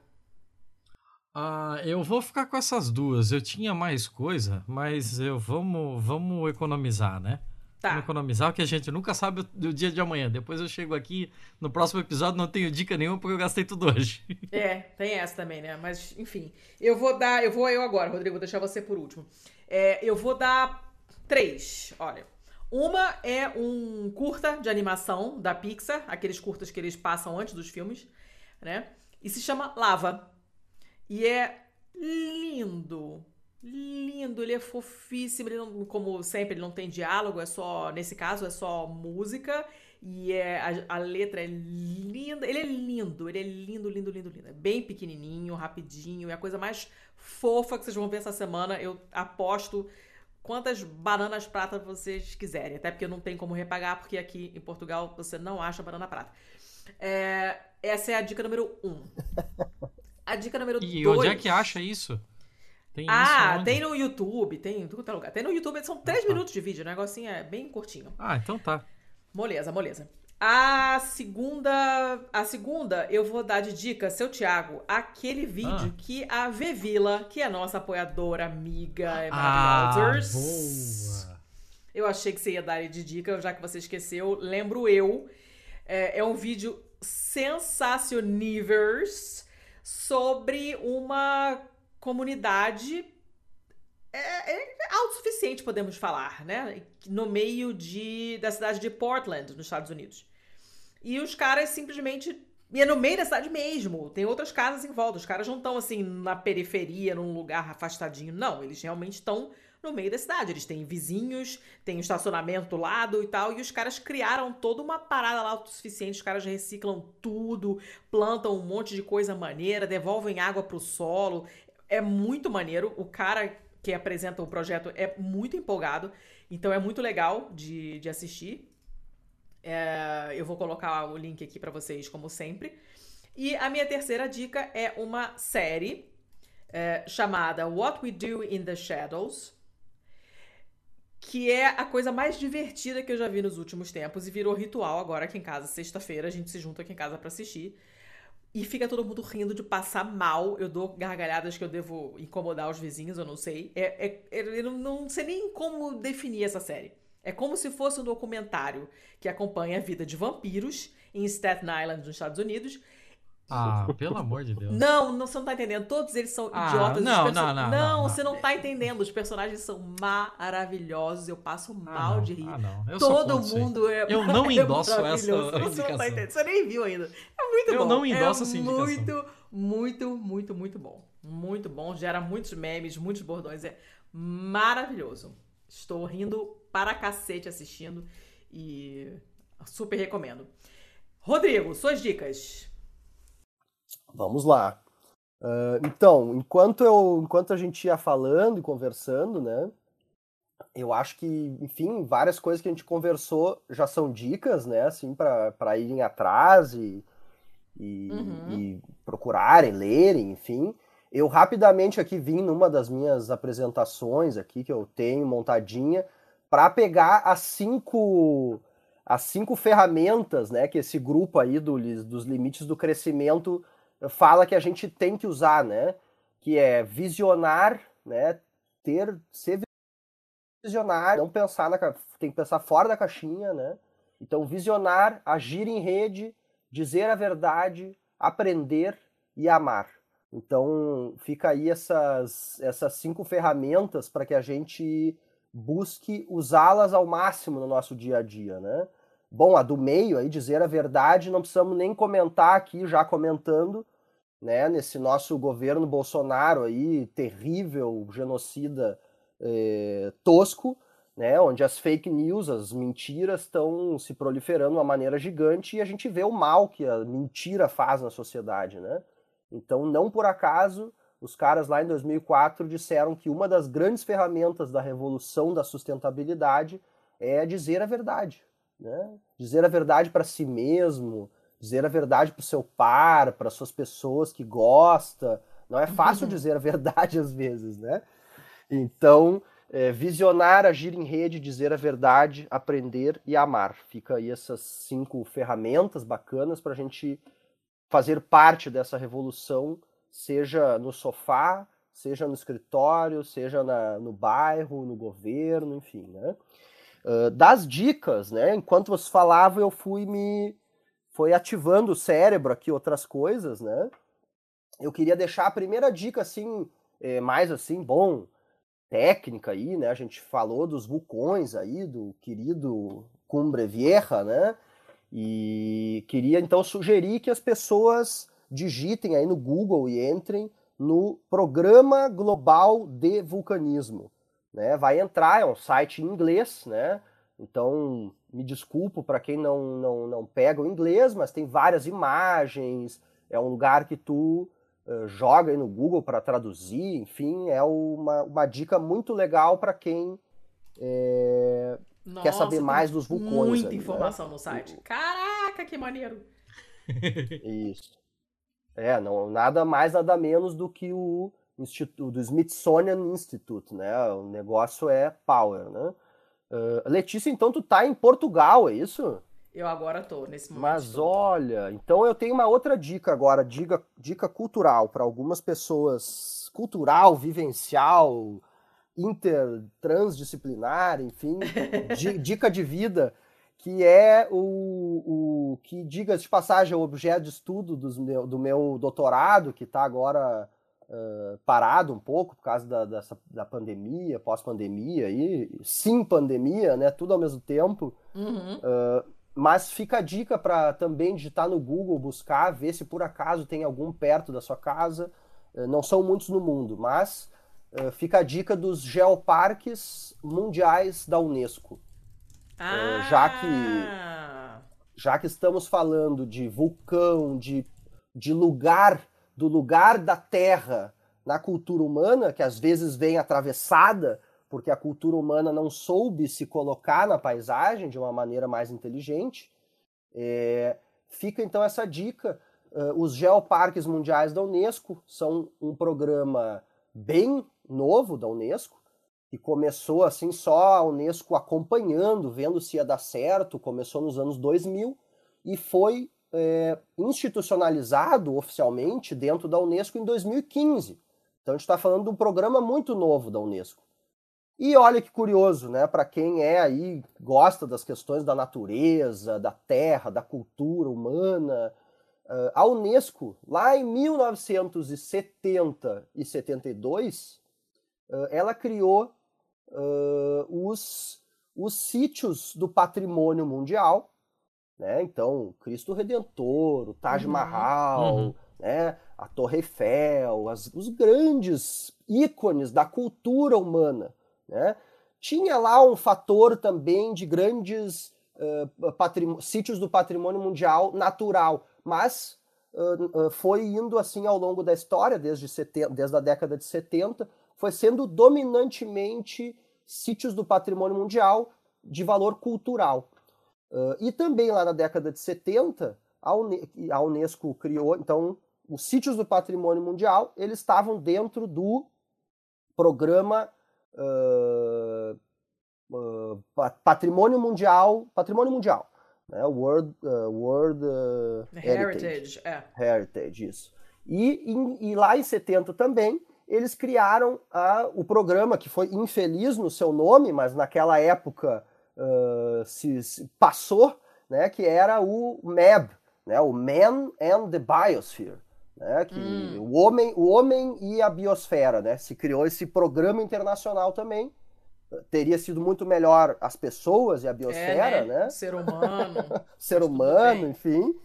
Ah, eu vou ficar com essas duas. Eu tinha mais coisa, mas eu vamos, vamos economizar, né? Tá. Vamos economizar, porque a gente nunca sabe o, do dia de amanhã. Depois eu chego aqui no próximo episódio, não tenho dica nenhuma porque eu gastei tudo hoje. É, tem essa também, né? Mas, enfim. Eu vou dar. Eu vou eu agora, Rodrigo, vou deixar você por último. É, eu vou dar três. Olha. Uma é um curta de animação da Pixar, aqueles curtas que eles passam antes dos filmes, né? E se chama Lava. E é lindo. Lindo, ele é fofíssimo. Ele não, como sempre, ele não tem diálogo, é só. Nesse caso, é só música. E é, a, a letra é linda. Ele é lindo, ele é lindo, lindo, lindo, lindo. É bem pequenininho, rapidinho. É a coisa mais fofa que vocês vão ver essa semana. Eu aposto quantas bananas prata vocês quiserem. Até porque não tem como repagar, porque aqui em Portugal você não acha banana prata. É, essa é a dica número um. A dica número E dois. onde é que acha isso? Tem Ah, tem no YouTube, tem em todo lugar. Tem no YouTube, são três tá. minutos de vídeo, o negocinho é bem curtinho. Ah, então tá. Moleza, moleza. A segunda, a segunda eu vou dar de dica, seu Thiago, aquele vídeo Ah. que a Vevila, que é nossa apoiadora, amiga, é Ah, boa. Eu achei que você ia dar de dica, já que você esqueceu. Lembro eu. É, é um vídeo sensacionivers sobre uma comunidade é, é autossuficiente, podemos falar, né? No meio de, da cidade de Portland, nos Estados Unidos. E os caras simplesmente. E é no meio da cidade mesmo. Tem outras casas em volta. Os caras não estão assim na periferia, num lugar afastadinho. Não, eles realmente estão no meio da cidade. Eles têm vizinhos, tem um estacionamento do lado e tal. E os caras criaram toda uma parada lá autossuficiente. Os caras reciclam tudo, plantam um monte de coisa maneira, devolvem água pro solo. É muito maneiro. O cara que apresenta o projeto é muito empolgado. Então é muito legal de, de assistir. É, eu vou colocar o link aqui pra vocês, como sempre. E a minha terceira dica é uma série é, chamada What We Do in the Shadows, que é a coisa mais divertida que eu já vi nos últimos tempos e virou ritual agora aqui em casa. Sexta-feira a gente se junta aqui em casa pra assistir. E fica todo mundo rindo de passar mal. Eu dou gargalhadas que eu devo incomodar os vizinhos, eu não sei. É, é- é- eu não, não sei nem como definir essa série. É como se fosse um documentário que acompanha a vida de vampiros em Staten Island, nos Estados Unidos. Ah, (laughs) pelo amor de Deus. Não, não, você não tá entendendo. Todos eles são Ah, idiotas. não, perso- não, não, não, não. você não tá entendendo. Os personagens são maravilhosos. Eu passo Ah, mal não. de rir. Ah, não. Eu sou Todo mundo é. Eu não (laughs) é endosso essa maravilhoso. Você não tá entendendo. Você nem viu ainda. É muito Eu bom. não endosso é essa indicação. Muito, muito, muito, muito bom. Muito bom. Gera muitos memes, muitos bordões. É maravilhoso. Estou rindo para cacete assistindo e super recomendo. Rodrigo, suas dicas. Vamos lá. Ah, então, enquanto eu, enquanto a gente ia falando e conversando, né? Eu acho que, enfim, várias coisas que a gente conversou já são dicas, né? Assim, para irem atrás e, e, Uhum. e procurarem, lerem, enfim. Eu rapidamente aqui vim numa das minhas apresentações aqui que eu tenho montadinha para pegar as cinco as cinco ferramentas, né, que esse grupo aí do, dos limites do crescimento fala que a gente tem que usar, né? Que é visionar, né? Ter, ser visionário, não pensar na, tem que pensar fora da caixinha, né? Então, visionar, agir em rede, dizer a verdade, aprender e amar. Então, fica aí essas, essas cinco ferramentas para que a gente busque usá-las ao máximo no nosso dia a dia, né? Bom, a do meio aí, dizer a verdade, não precisamos nem comentar aqui, já comentando, né, nesse nosso governo Bolsonaro aí, terrível, genocida, eh, tosco, né, onde as fake news, as mentiras estão se proliferando de uma maneira gigante e a gente vê o mal que a mentira faz na sociedade, né? Então, não por acaso, os caras lá em 2004 disseram que uma das grandes ferramentas da revolução da sustentabilidade é dizer a verdade, né? Dizer a verdade para si mesmo, dizer a verdade para o seu par, para suas pessoas que gosta. Não é fácil dizer a (laughs) verdade às vezes, né? Então, é, visionar, agir em rede, dizer a verdade, aprender e amar. Fica aí essas cinco ferramentas bacanas para a gente fazer parte dessa revolução, seja no sofá, seja no escritório, seja na, no bairro, no governo, enfim, né? Uh, das dicas, né? Enquanto você falava, eu fui me foi ativando o cérebro aqui outras coisas, né? Eu queria deixar a primeira dica assim, é, mais assim, bom, técnica aí, né? A gente falou dos vulcões aí, do querido Cumbre Vieja, né? E queria então sugerir que as pessoas digitem aí no Google e entrem no Programa Global de Vulcanismo. Né? Vai entrar, é um site em inglês, né? Então, me desculpo para quem não, não, não pega o inglês, mas tem várias imagens, é um lugar que tu uh, joga aí no Google para traduzir, enfim, é uma, uma dica muito legal para quem é, Nossa, quer saber mais dos vulcões. Muita aí, né? informação no site. Caraca, que maneiro. Isso. É, não, nada mais, nada menos do que o do Smithsonian Institute, né? O negócio é power, né? Uh, Letícia, então tu tá em Portugal, é isso? Eu agora tô nesse momento. Mas olha, então eu tenho uma outra dica agora, dica, dica cultural para algumas pessoas, cultural, vivencial, intertransdisciplinar, enfim, (laughs) dica de vida, que é o, o que, diga de passagem, é o objeto de estudo do meu, do meu doutorado, que está agora uh, parado um pouco por causa da, dessa, da pandemia, pós-pandemia, e sim pandemia, né, tudo ao mesmo tempo. Uhum. Uh, mas fica a dica para também digitar no Google, buscar, ver se por acaso tem algum perto da sua casa. Uh, não são muitos no mundo, mas fica a dica dos geoparques mundiais da Unesco. Ah. Já que já que estamos falando de vulcão, de, de lugar, do lugar da Terra na cultura humana, que às vezes vem atravessada porque a cultura humana não soube se colocar na paisagem de uma maneira mais inteligente, é, fica então essa dica. Uh, os Geoparques Mundiais da Unesco são um programa bem novo da Unesco, que começou assim só a Unesco acompanhando, vendo se ia dar certo, começou nos anos 2000 e foi é, institucionalizado oficialmente dentro da Unesco em 2015. Então a gente está falando de um programa muito novo da Unesco. E olha que curioso, né? Para quem é aí, gosta das questões da natureza, da terra, da cultura humana, a Unesco, lá em 1970 e 72, ela criou uh, os, os sítios do patrimônio mundial, né? Então, Cristo Redentor, o Taj uhum. Mahal, uhum. né? a Torre Eiffel, as, os grandes ícones da cultura humana, né? Tinha lá um fator também de grandes uh, sítios do patrimônio mundial natural, mas uh, uh, foi indo assim ao longo da história, desde, 70, desde a década de 70, foi sendo dominantemente sítios do patrimônio mundial de valor cultural. Uh, e também lá na década de 70, a, a Unesco criou, então, os sítios do patrimônio mundial, eles estavam dentro do programa uh, uh, Patrimônio Mundial, Patrimônio Mundial, né? World, World Heritage, Heritage, é. Heritage, isso. E, e, e lá em 70 também, eles criaram a, o programa, que foi infeliz no seu nome, mas naquela época uh, se, se, passou, né, que era o MAB, né, o Man and the Biosphere. Né, que hum. o, homem, o homem e a biosfera, né, se criou esse programa internacional também, teria sido muito melhor as pessoas e a biosfera, é, né? né? Ser humano. (laughs) Ser humano, enfim.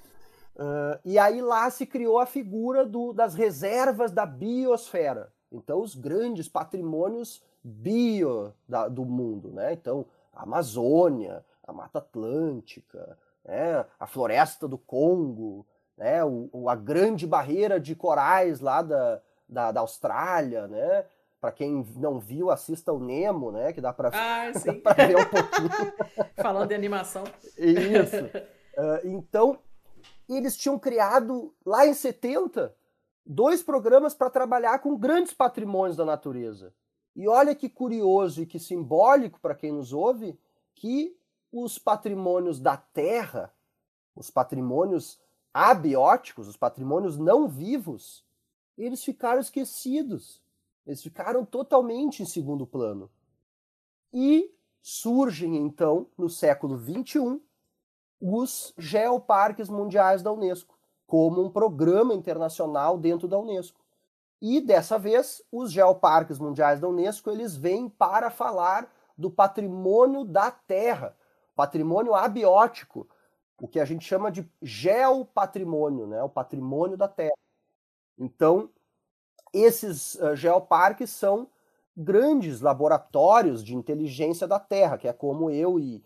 Uh, e aí lá se criou a figura do, das reservas da biosfera. Então, os grandes patrimônios bio da, do mundo, né? Então, a Amazônia, a Mata Atlântica, né? a Floresta do Congo, né? O, a grande barreira de corais lá da, da, da Austrália, né? Para quem não viu, assista o Nemo, né? Que dá para ah, (laughs) ver um pouquinho. (laughs) Falando de animação. Isso. (laughs) Uh, então, eles tinham criado lá em 70 dois programas para trabalhar com grandes patrimônios da natureza. E olha que curioso e que simbólico para quem nos ouve que os patrimônios da terra, os patrimônios abióticos, os patrimônios não vivos, eles ficaram esquecidos. Eles ficaram totalmente em segundo plano. E surgem então, no século XXI, os geoparques mundiais da Unesco, como um programa internacional dentro da Unesco. E dessa vez, os geoparques mundiais da Unesco, eles vêm para falar do patrimônio da Terra, patrimônio abiótico, o que a gente chama de geopatrimônio, né? o patrimônio da Terra. Então, esses uh, geoparques são grandes laboratórios de inteligência da Terra, que é como eu e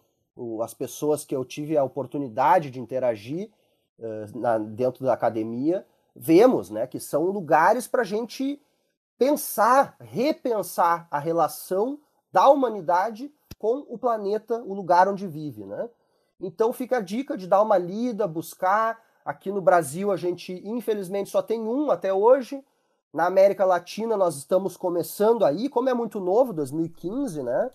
as pessoas que eu tive a oportunidade de interagir uh, na, dentro da academia, vemos né, que são lugares para a gente pensar, repensar a relação da humanidade com o planeta, o lugar onde vive. Né? Então fica a dica de dar uma lida, buscar. Aqui no Brasil a gente, infelizmente, só tem um até hoje. Na América Latina nós estamos começando aí, como é muito novo, 2015, né?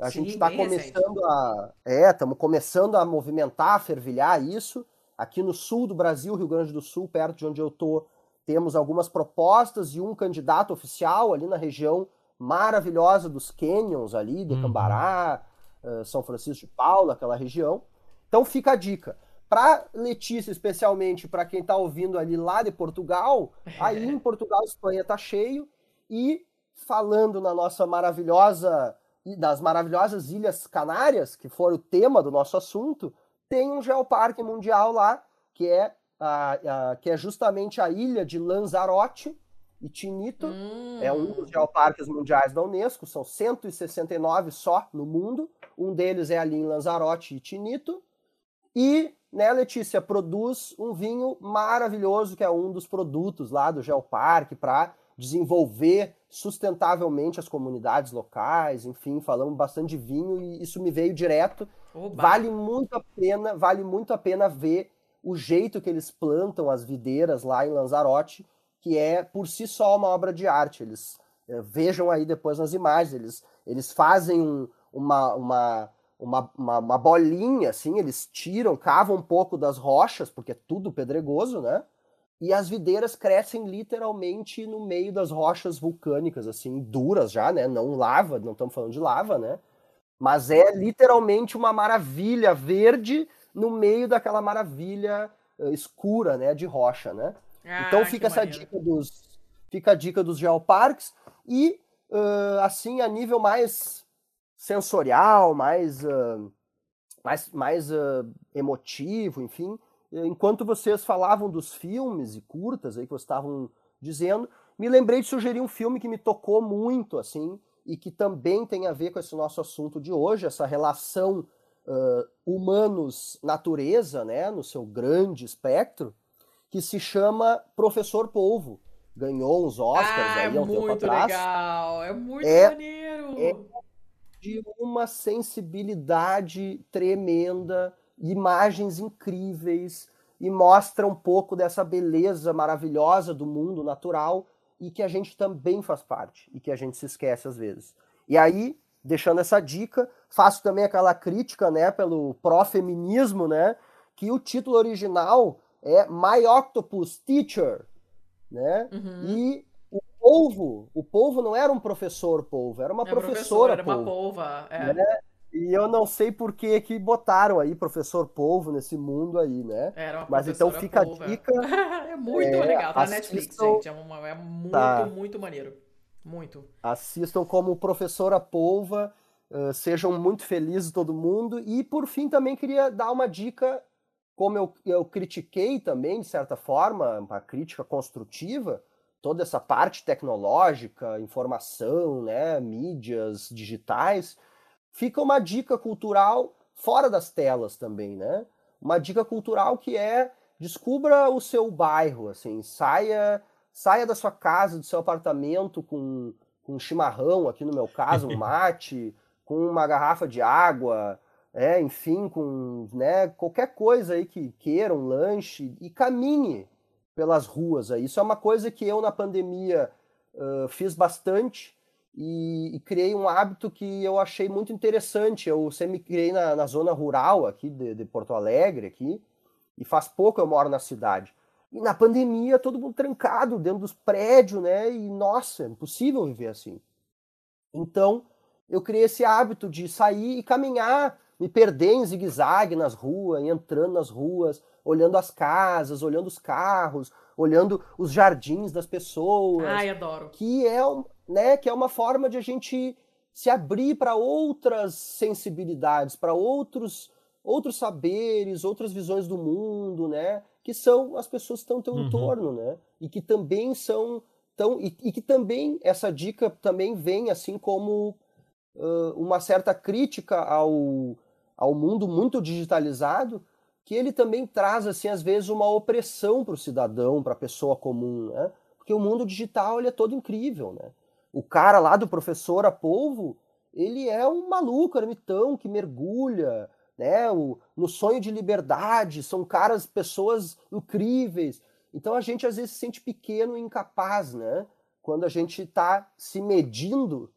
A Sim, gente está bem recente. começando a. É, estamos começando a movimentar, a fervilhar isso. Aqui no sul do Brasil, Rio Grande do Sul, perto de onde eu tô, temos algumas propostas e um candidato oficial ali na região maravilhosa dos canyons ali, de Uhum. Cambará, eh, São Francisco de Paula, aquela região. Então fica a dica. Para Letícia, especialmente para quem está ouvindo ali lá de Portugal, (laughs) aí em Portugal, Espanha tá cheio e falando na nossa maravilhosa das maravilhosas Ilhas Canárias, que foi o tema do nosso assunto, tem um geoparque mundial lá, que é, a, a- que é justamente a ilha de Lanzarote e Tinito. Hum. É um dos geoparques mundiais da Unesco, são 169 só no mundo. Um deles é ali em Lanzarote e Tinito. E, né, Letícia, produz um vinho maravilhoso, que é um dos produtos lá do Geoparque, para desenvolver sustentavelmente as comunidades locais, enfim, falamos bastante de vinho e isso me veio direto. Oba. Vale muito a pena, vale muito a pena ver o jeito que eles plantam as videiras lá em Lanzarote, que é por si só uma obra de arte. Eles eh, vejam aí depois nas imagens, eles, eles fazem um- uma, uma, uma, uma, uma bolinha, assim, eles tiram, cavam um pouco das rochas, porque é tudo pedregoso, né? E as videiras crescem literalmente no meio das rochas vulcânicas, assim, duras já, né? Não lava, não estamos falando de lava, né? Mas é literalmente uma maravilha verde no meio daquela maravilha eh, escura, né? De rocha, né? Ah, Então fica essa maneiro. dica dos fica a dica dos geoparques e ãh, assim a nível mais sensorial, mais ãh, mais, mais ãh, emotivo, enfim. Enquanto vocês falavam dos filmes e curtas aí que vocês estavam dizendo, me lembrei de sugerir um filme que me tocou muito, assim, e que também tem a ver com esse nosso assunto de hoje, essa relação ãh, humanos-natureza, né, no seu grande espectro, que se chama Professor Polvo. Ganhou uns Oscars Ah, é aí há um tempo muito atrás. legal. É muito É- maneiro. é- de uma sensibilidade tremenda, imagens incríveis e mostra um pouco dessa beleza maravilhosa do mundo natural e que a gente também faz parte e que a gente se esquece às vezes. E aí, deixando essa dica, faço também aquela crítica, né, pelo pró-feminismo, né, que o título original é My Octopus Teacher, né? Uhum. E o polvo, o polvo não era um professor polvo, era uma É, professora era uma polvo. polva. É. Né? E eu não sei por que que botaram aí professor polvo nesse mundo aí, né? Era uma Mas então fica polva. a dica. (laughs) É muito É, legal. Tá na assistam- Netflix, gente. É, uma- é muito, Tá. muito maneiro. Muito. Assistam como professora polva, eh, sejam muito felizes todo mundo. E por fim também queria dar uma dica, como eu, eu critiquei também, de certa forma, uma crítica construtiva, toda essa parte tecnológica, informação, né, mídias digitais, fica uma dica cultural fora das telas também, né? Uma dica cultural que é descubra o seu bairro, assim, saia saia da sua casa, do seu apartamento com, com um chimarrão, aqui no meu caso, um (laughs) mate, com uma garrafa de água, é, enfim, com né, qualquer coisa aí que queira, um lanche, e caminhe pelas ruas. Aí. Isso é uma coisa que eu, na pandemia, uh, fiz bastante e, e, criei um hábito que eu achei muito interessante. Eu sempre criei na, na zona rural aqui de, de Porto Alegre, aqui, e faz pouco eu moro na cidade. E na pandemia, todo mundo trancado dentro dos prédios, né? E nossa, é impossível viver assim. Então, eu criei esse hábito de sair e caminhar, me perder em zigue-zague nas ruas, entrando nas ruas, olhando as casas, olhando os carros, olhando os jardins das pessoas. Ai, adoro. Que é, né, que é uma forma de a gente se abrir para outras sensibilidades, para outros outros saberes, outras visões do mundo, né? Que são as pessoas que estão teu Uhum. entorno, né? E que também são tão e, e que também essa dica também vem assim como uh, uma certa crítica ao ao mundo muito digitalizado, que ele também traz assim às vezes uma opressão para o cidadão, para a pessoa comum, né? Porque o mundo digital ele é todo incrível, né? O cara lá do professor a polvo, ele é um maluco, ermitão que mergulha, né, o, no sonho de liberdade, são caras, pessoas incríveis, Então a gente às vezes se sente pequeno e incapaz, né? Quando a gente está se medindo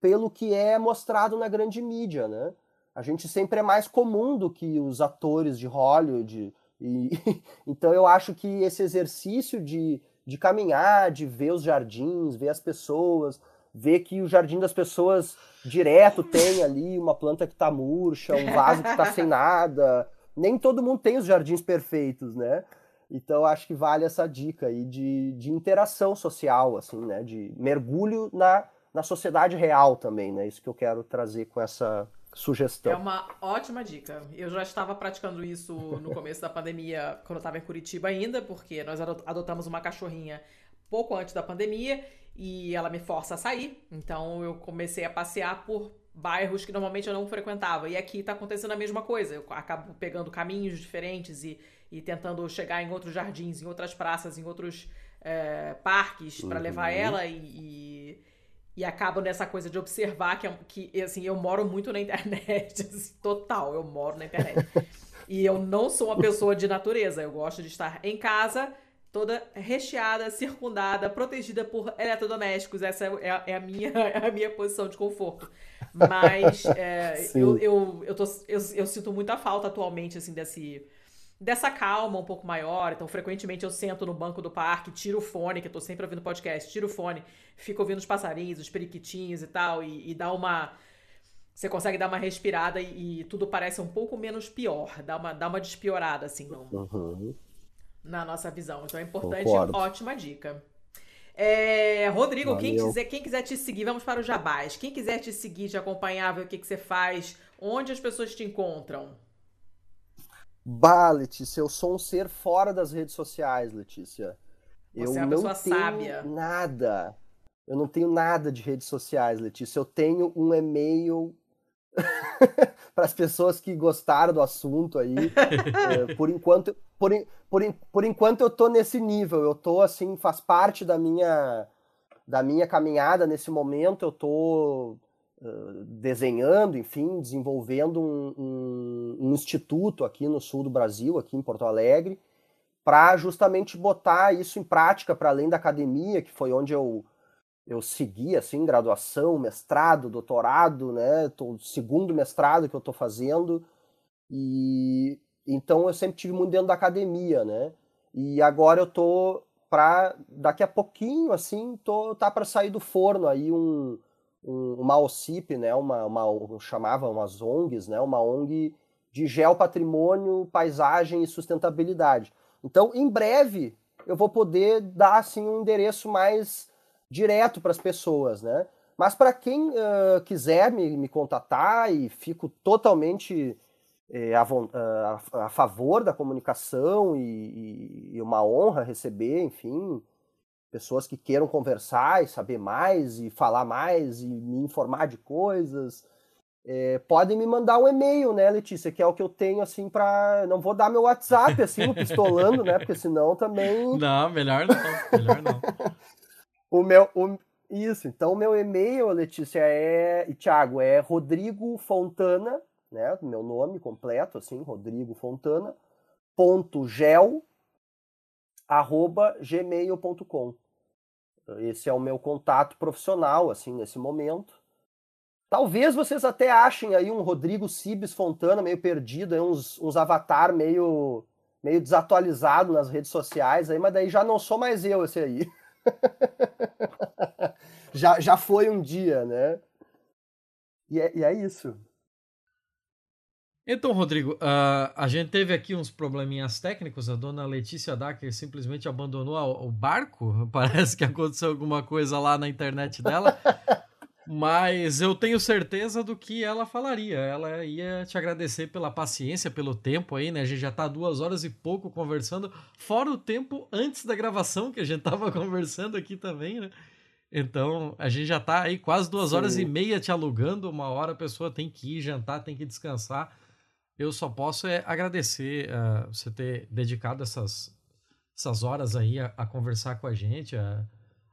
pelo que é mostrado na grande mídia, né? A gente sempre é mais comum do que os atores de Hollywood. E, (laughs) então eu acho que esse exercício de, de caminhar, de ver os jardins, ver as pessoas, ver que o jardim das pessoas direto tem ali uma planta que está murcha, um vaso que está sem nada. Nem todo mundo tem os jardins perfeitos, né? Então acho que vale essa dica aí de, de interação social, assim, né? De mergulho na na sociedade real também, né? Isso que eu quero trazer com essa sugestão. É uma ótima dica. Eu já estava praticando isso no começo da pandemia, quando eu estava em Curitiba ainda, porque nós adotamos uma cachorrinha pouco antes da pandemia e ela me força a sair. Então eu comecei a passear por bairros que normalmente eu não frequentava. E aqui está acontecendo a mesma coisa. Eu acabo pegando caminhos diferentes e, e tentando chegar em outros jardins, em outras praças, em outros é, parques para uhum. levar ela e, e e acabo nessa coisa de observar que, é que assim, eu moro muito na internet. (laughs) Assim, total, eu moro na internet. e eu não sou uma pessoa de natureza. Eu gosto de estar em casa, toda recheada, circundada, protegida por eletrodomésticos. Essa é, é a, minha, (laughs) é a minha posição de conforto. Mas é, (laughs) eu, eu, eu, tô, eu, eu sinto muita falta atualmente, assim, desse dessa calma um pouco maior. Então, frequentemente eu sento no banco do parque, tiro o fone, que eu tô sempre ouvindo podcast, tiro o fone, fico ouvindo os passarinhos, os periquitinhos e tal, e, e dá uma. Você consegue dar uma respirada e, e, tudo parece um pouco menos pior, dá uma, dá uma despiorada, assim, uhum. na nossa visão. Então é importante, Concordo. ótima dica. É, Rodrigo, quem quiser, quem quiser te seguir, vamos para o Jabás. Quem quiser te seguir, te acompanhar, ver o que, que você faz, onde as pessoas te encontram? Bah, Letícia, eu sou um ser fora das redes sociais, Letícia. Você eu é uma não tenho sábia. nada. Eu não tenho nada de redes sociais, Letícia. Eu tenho um e-mail (laughs) para as pessoas que gostaram do assunto aí. (laughs) é, por enquanto, por, por, por enquanto eu tô nesse nível. Eu tô assim, faz parte da minha da minha caminhada nesse momento. Eu tô desenhando, enfim, desenvolvendo um, um, um, instituto aqui no sul do Brasil, aqui em Porto Alegre, para justamente botar isso em prática para além da academia, que foi onde eu, eu segui, assim, graduação, mestrado, doutorado, né, tô, segundo mestrado que eu estou fazendo, e então eu sempre tive muito dentro da academia, né, e agora eu tô para daqui a pouquinho, assim, tô, tá para sair do forno aí um um, uma OCIP, né, uma, uma, chamava umas ONGs, né, uma ONG de geopatrimônio, paisagem e sustentabilidade. Então, em breve, eu vou poder dar assim um endereço mais direto para as pessoas, né? Mas para quem uh, quiser me, me contatar e fico totalmente eh, a, a, a, favor da comunicação e, e, uma honra receber, enfim, pessoas que queiram conversar e saber mais e falar mais e me informar de coisas. É, podem me mandar um e-mail, né, Letícia? Que é o que eu tenho, assim, para Não vou dar meu WhatsApp, assim, no pistolando, né? Porque senão também. (laughs) Não, melhor não. Melhor não. o meu. O... Isso, então o meu e-mail, Letícia, é. E Thiago, é Rodrigo Fontana, né? Meu nome completo, assim, Rodrigo Fontana, ponto gel, arroba gmail.com. Esse é o meu contato profissional, assim, nesse momento. Talvez vocês até achem aí um Rodrigo Cibes Fontana meio perdido, uns, uns avatar meio, meio desatualizado nas redes sociais, aí, mas daí já não sou mais eu esse aí. (laughs) já, já foi um dia, né? E é, e é isso. Então, Rodrigo, uh, a gente teve aqui uns probleminhas técnicos. A dona Letícia Dacker simplesmente abandonou o barco. (laughs) Parece que aconteceu alguma coisa lá na internet dela. Mas eu tenho certeza do que ela falaria. Ela ia te agradecer pela paciência, pelo tempo aí, né? A gente já tá duas horas e pouco conversando, fora o tempo antes da gravação que a gente tava (laughs) conversando aqui também, né? Então, a gente já tá aí quase duas Sim. horas e meia te alugando. Uma hora a pessoa tem que ir jantar, tem que descansar eu só posso é agradecer uh, você ter dedicado essas, essas horas aí a, a conversar com a gente, a,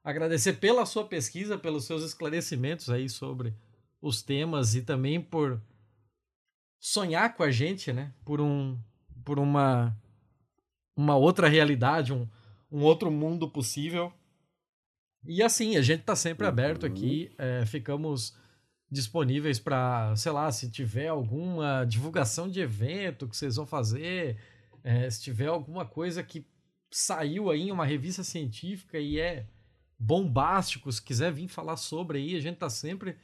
agradecer pela sua pesquisa, pelos seus esclarecimentos aí sobre os temas e também por sonhar com a gente, né? Por um por uma uma outra realidade, um, um outro mundo possível. E assim, a gente tá sempre aberto aqui, é, ficamos disponíveis para, sei lá, se tiver alguma divulgação de evento que vocês vão fazer, é, se tiver alguma coisa que saiu aí em uma revista científica e é bombástico, se quiser vir falar sobre aí, a gente tá sempre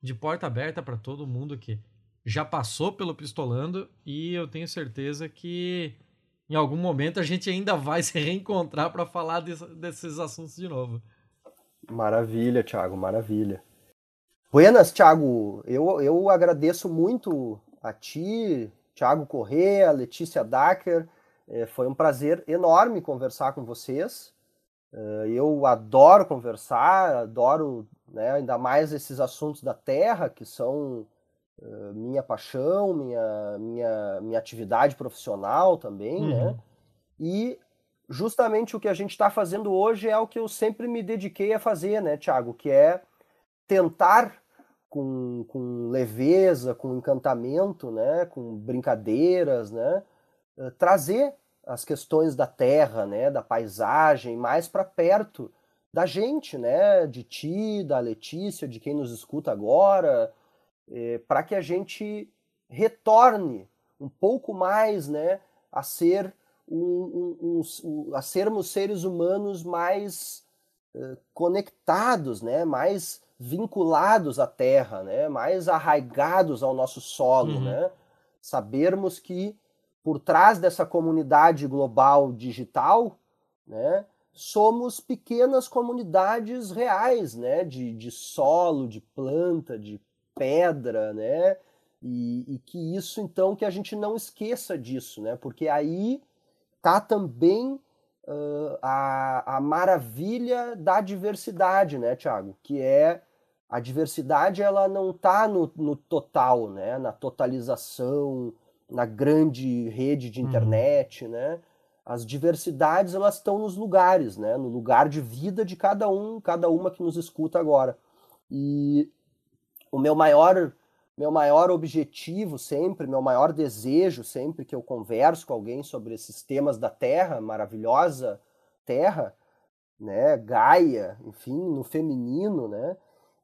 de porta aberta para todo mundo que já passou pelo Pistolando e eu tenho certeza que em algum momento a gente ainda vai (laughs) se reencontrar para falar desse, desses assuntos de novo. Maravilha, Thiago, maravilha. Buenas, Thiago. Eu, eu agradeço muito a ti, Thiago Corrêa, Letícia Dacker. É, foi um prazer enorme conversar com vocês. É, eu adoro conversar, adoro né, ainda mais esses assuntos da terra, que são uh, minha paixão, minha, minha, minha atividade profissional também, né? uhum. né? E justamente o que a gente está fazendo hoje é o que eu sempre me dediquei a fazer, né, Tiago? Que é tentar com, com leveza, com encantamento, né, com brincadeiras, né, eh, trazer as questões da terra, né, da paisagem mais para perto da gente, né, de ti, da Letícia, de quem nos escuta agora, é, para que a gente retorne um pouco mais, né, a ser um, um, um, a sermos seres humanos mais uh, conectados, né, mais vinculados à terra, né? mais arraigados ao nosso solo, uhum. né? Sabermos que por trás dessa comunidade global digital, né, somos pequenas comunidades reais, né, de, de solo, de planta, de pedra, né, e, e, que isso então que a gente não esqueça disso, né, porque aí tá também uh, a, a maravilha da diversidade, né, Tiago, que é a diversidade ela não está no, no, total, né? na totalização, na grande rede de uhum. internet, uhum. né? As diversidades elas estão nos lugares, né? No lugar de vida de cada um, cada uma que nos escuta agora. E o meu maior meu maior objetivo sempre, meu maior desejo sempre que eu converso com alguém sobre esses temas da Terra, maravilhosa Terra, né, Gaia, enfim, no feminino, né,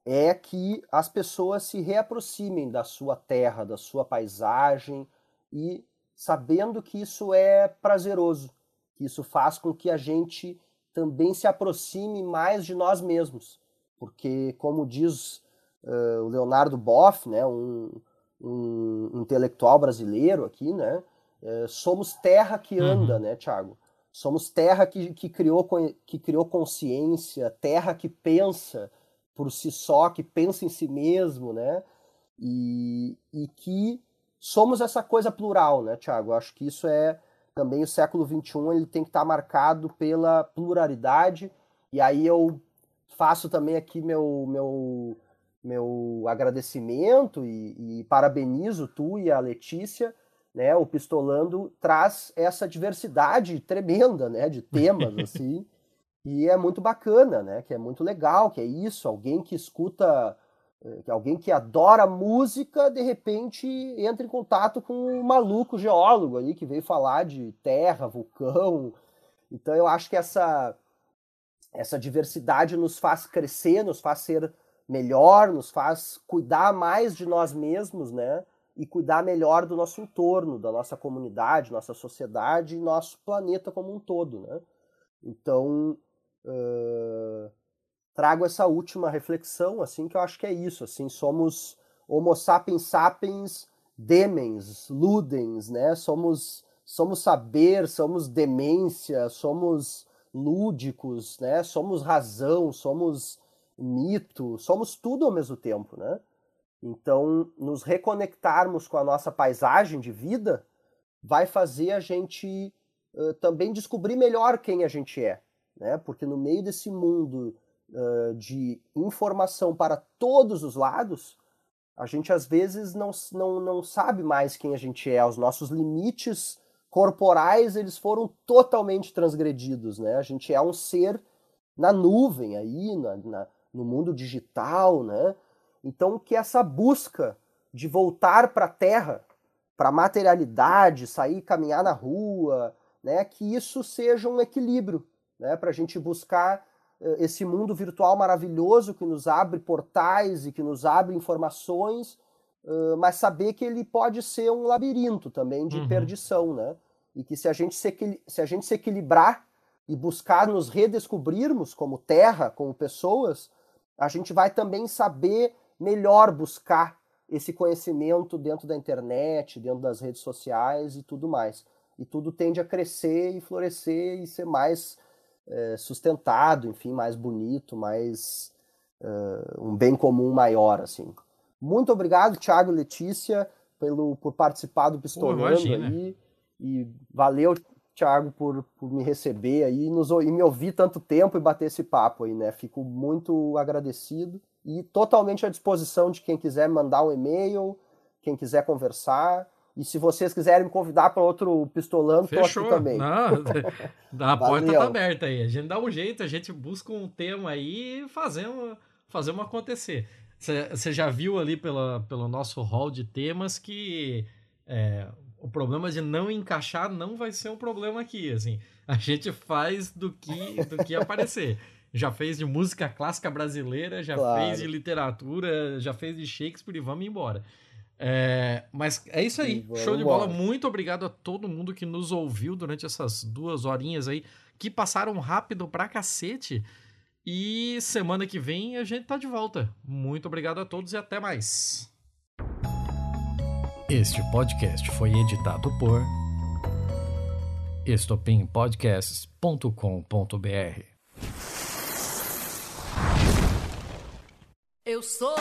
é que as pessoas se reaproximem da sua terra, da sua paisagem e sabendo que isso é prazeroso, que isso faz com que a gente também se aproxime mais de nós mesmos, porque como diz uh, o Leonardo Boff, né, um, um, intelectual brasileiro aqui, né, uh, somos terra que anda, uhum. né, Thiago? Somos terra que, que, criou, que criou consciência, terra que pensa, por si só, que pensa em si mesmo, né? E, e que somos essa coisa plural, né, Tiago? Acho que isso é também o século XXI, ele tem que estar marcado pela pluralidade. E aí eu faço também aqui meu, meu, meu agradecimento e, e parabenizo tu e a Letícia, né? O Pistolando traz essa diversidade tremenda, né? De temas, (laughs) assim. E é muito bacana, né? Que é muito legal, que é isso, alguém que escuta, eh, alguém que adora música, de repente entra em contato com um maluco geólogo ali que veio falar de terra, vulcão. Então eu acho que essa essa diversidade nos faz crescer, nos faz ser melhor, nos faz cuidar mais de nós mesmos, né? E cuidar melhor do nosso entorno, da nossa comunidade, nossa sociedade e nosso planeta como um todo, né? Então, uh, trago essa última reflexão, assim, que eu acho que é isso, assim, somos homo sapiens sapiens demens, ludens, né, somos, somos saber, somos demência, somos lúdicos, né, somos razão, somos mito, somos tudo ao mesmo tempo, né, então, nos reconectarmos com a nossa paisagem de vida vai fazer a gente uh, também descobrir melhor quem a gente é, né? Porque no meio desse mundo uh, de informação para todos os lados, a gente às vezes não, não, não sabe mais quem a gente é. Os nossos limites corporais eles foram totalmente transgredidos, né? A gente é um ser na nuvem aí, na, na, no mundo digital, né? Então que essa busca de voltar para a Terra, para a materialidade, sair caminhar na rua, né? Que isso seja um equilíbrio, né, para a gente buscar uh, esse mundo virtual maravilhoso que nos abre portais e que nos abre informações, mas saber que ele pode ser um labirinto também de uhum. perdição, né? E que se a gente se, se a gente se equilibrar e buscar nos redescobrirmos como terra, como pessoas, a gente vai também saber melhor buscar esse conhecimento dentro da internet, dentro das redes sociais e tudo mais. E tudo tende a crescer e florescer e ser mais é, sustentado, enfim, mais bonito, mais uh, um bem comum maior, assim. Muito obrigado, Thiago e Letícia, pelo, por participar do Pistolando aí. E valeu, Thiago, por, por me receber aí nos, e me ouvir tanto tempo e bater esse papo aí, né? Fico muito agradecido e totalmente à disposição de quem quiser mandar um e-mail, quem quiser conversar. E se vocês quiserem me convidar para outro pistolando, Fechou. aqui também. Não, (laughs) a porta tá aberta aí. A gente dá um jeito, a gente busca um tema aí e fazemos, fazemos acontecer. Você já viu ali pela, pelo nosso hall de temas que é, o problema de não encaixar não vai ser um problema aqui, assim. A gente faz do que do que aparecer. Já fez de música clássica brasileira, já claro. fez de literatura, já fez de Shakespeare e vamos embora. É, mas é isso aí. Show de bola. Muito obrigado a todo mundo que nos ouviu durante essas duas horinhas aí, que passaram rápido pra cacete. E semana que vem a gente tá de volta. Muito obrigado a todos e até mais. Este podcast foi editado por estopimpodcasts.com.br. Eu sou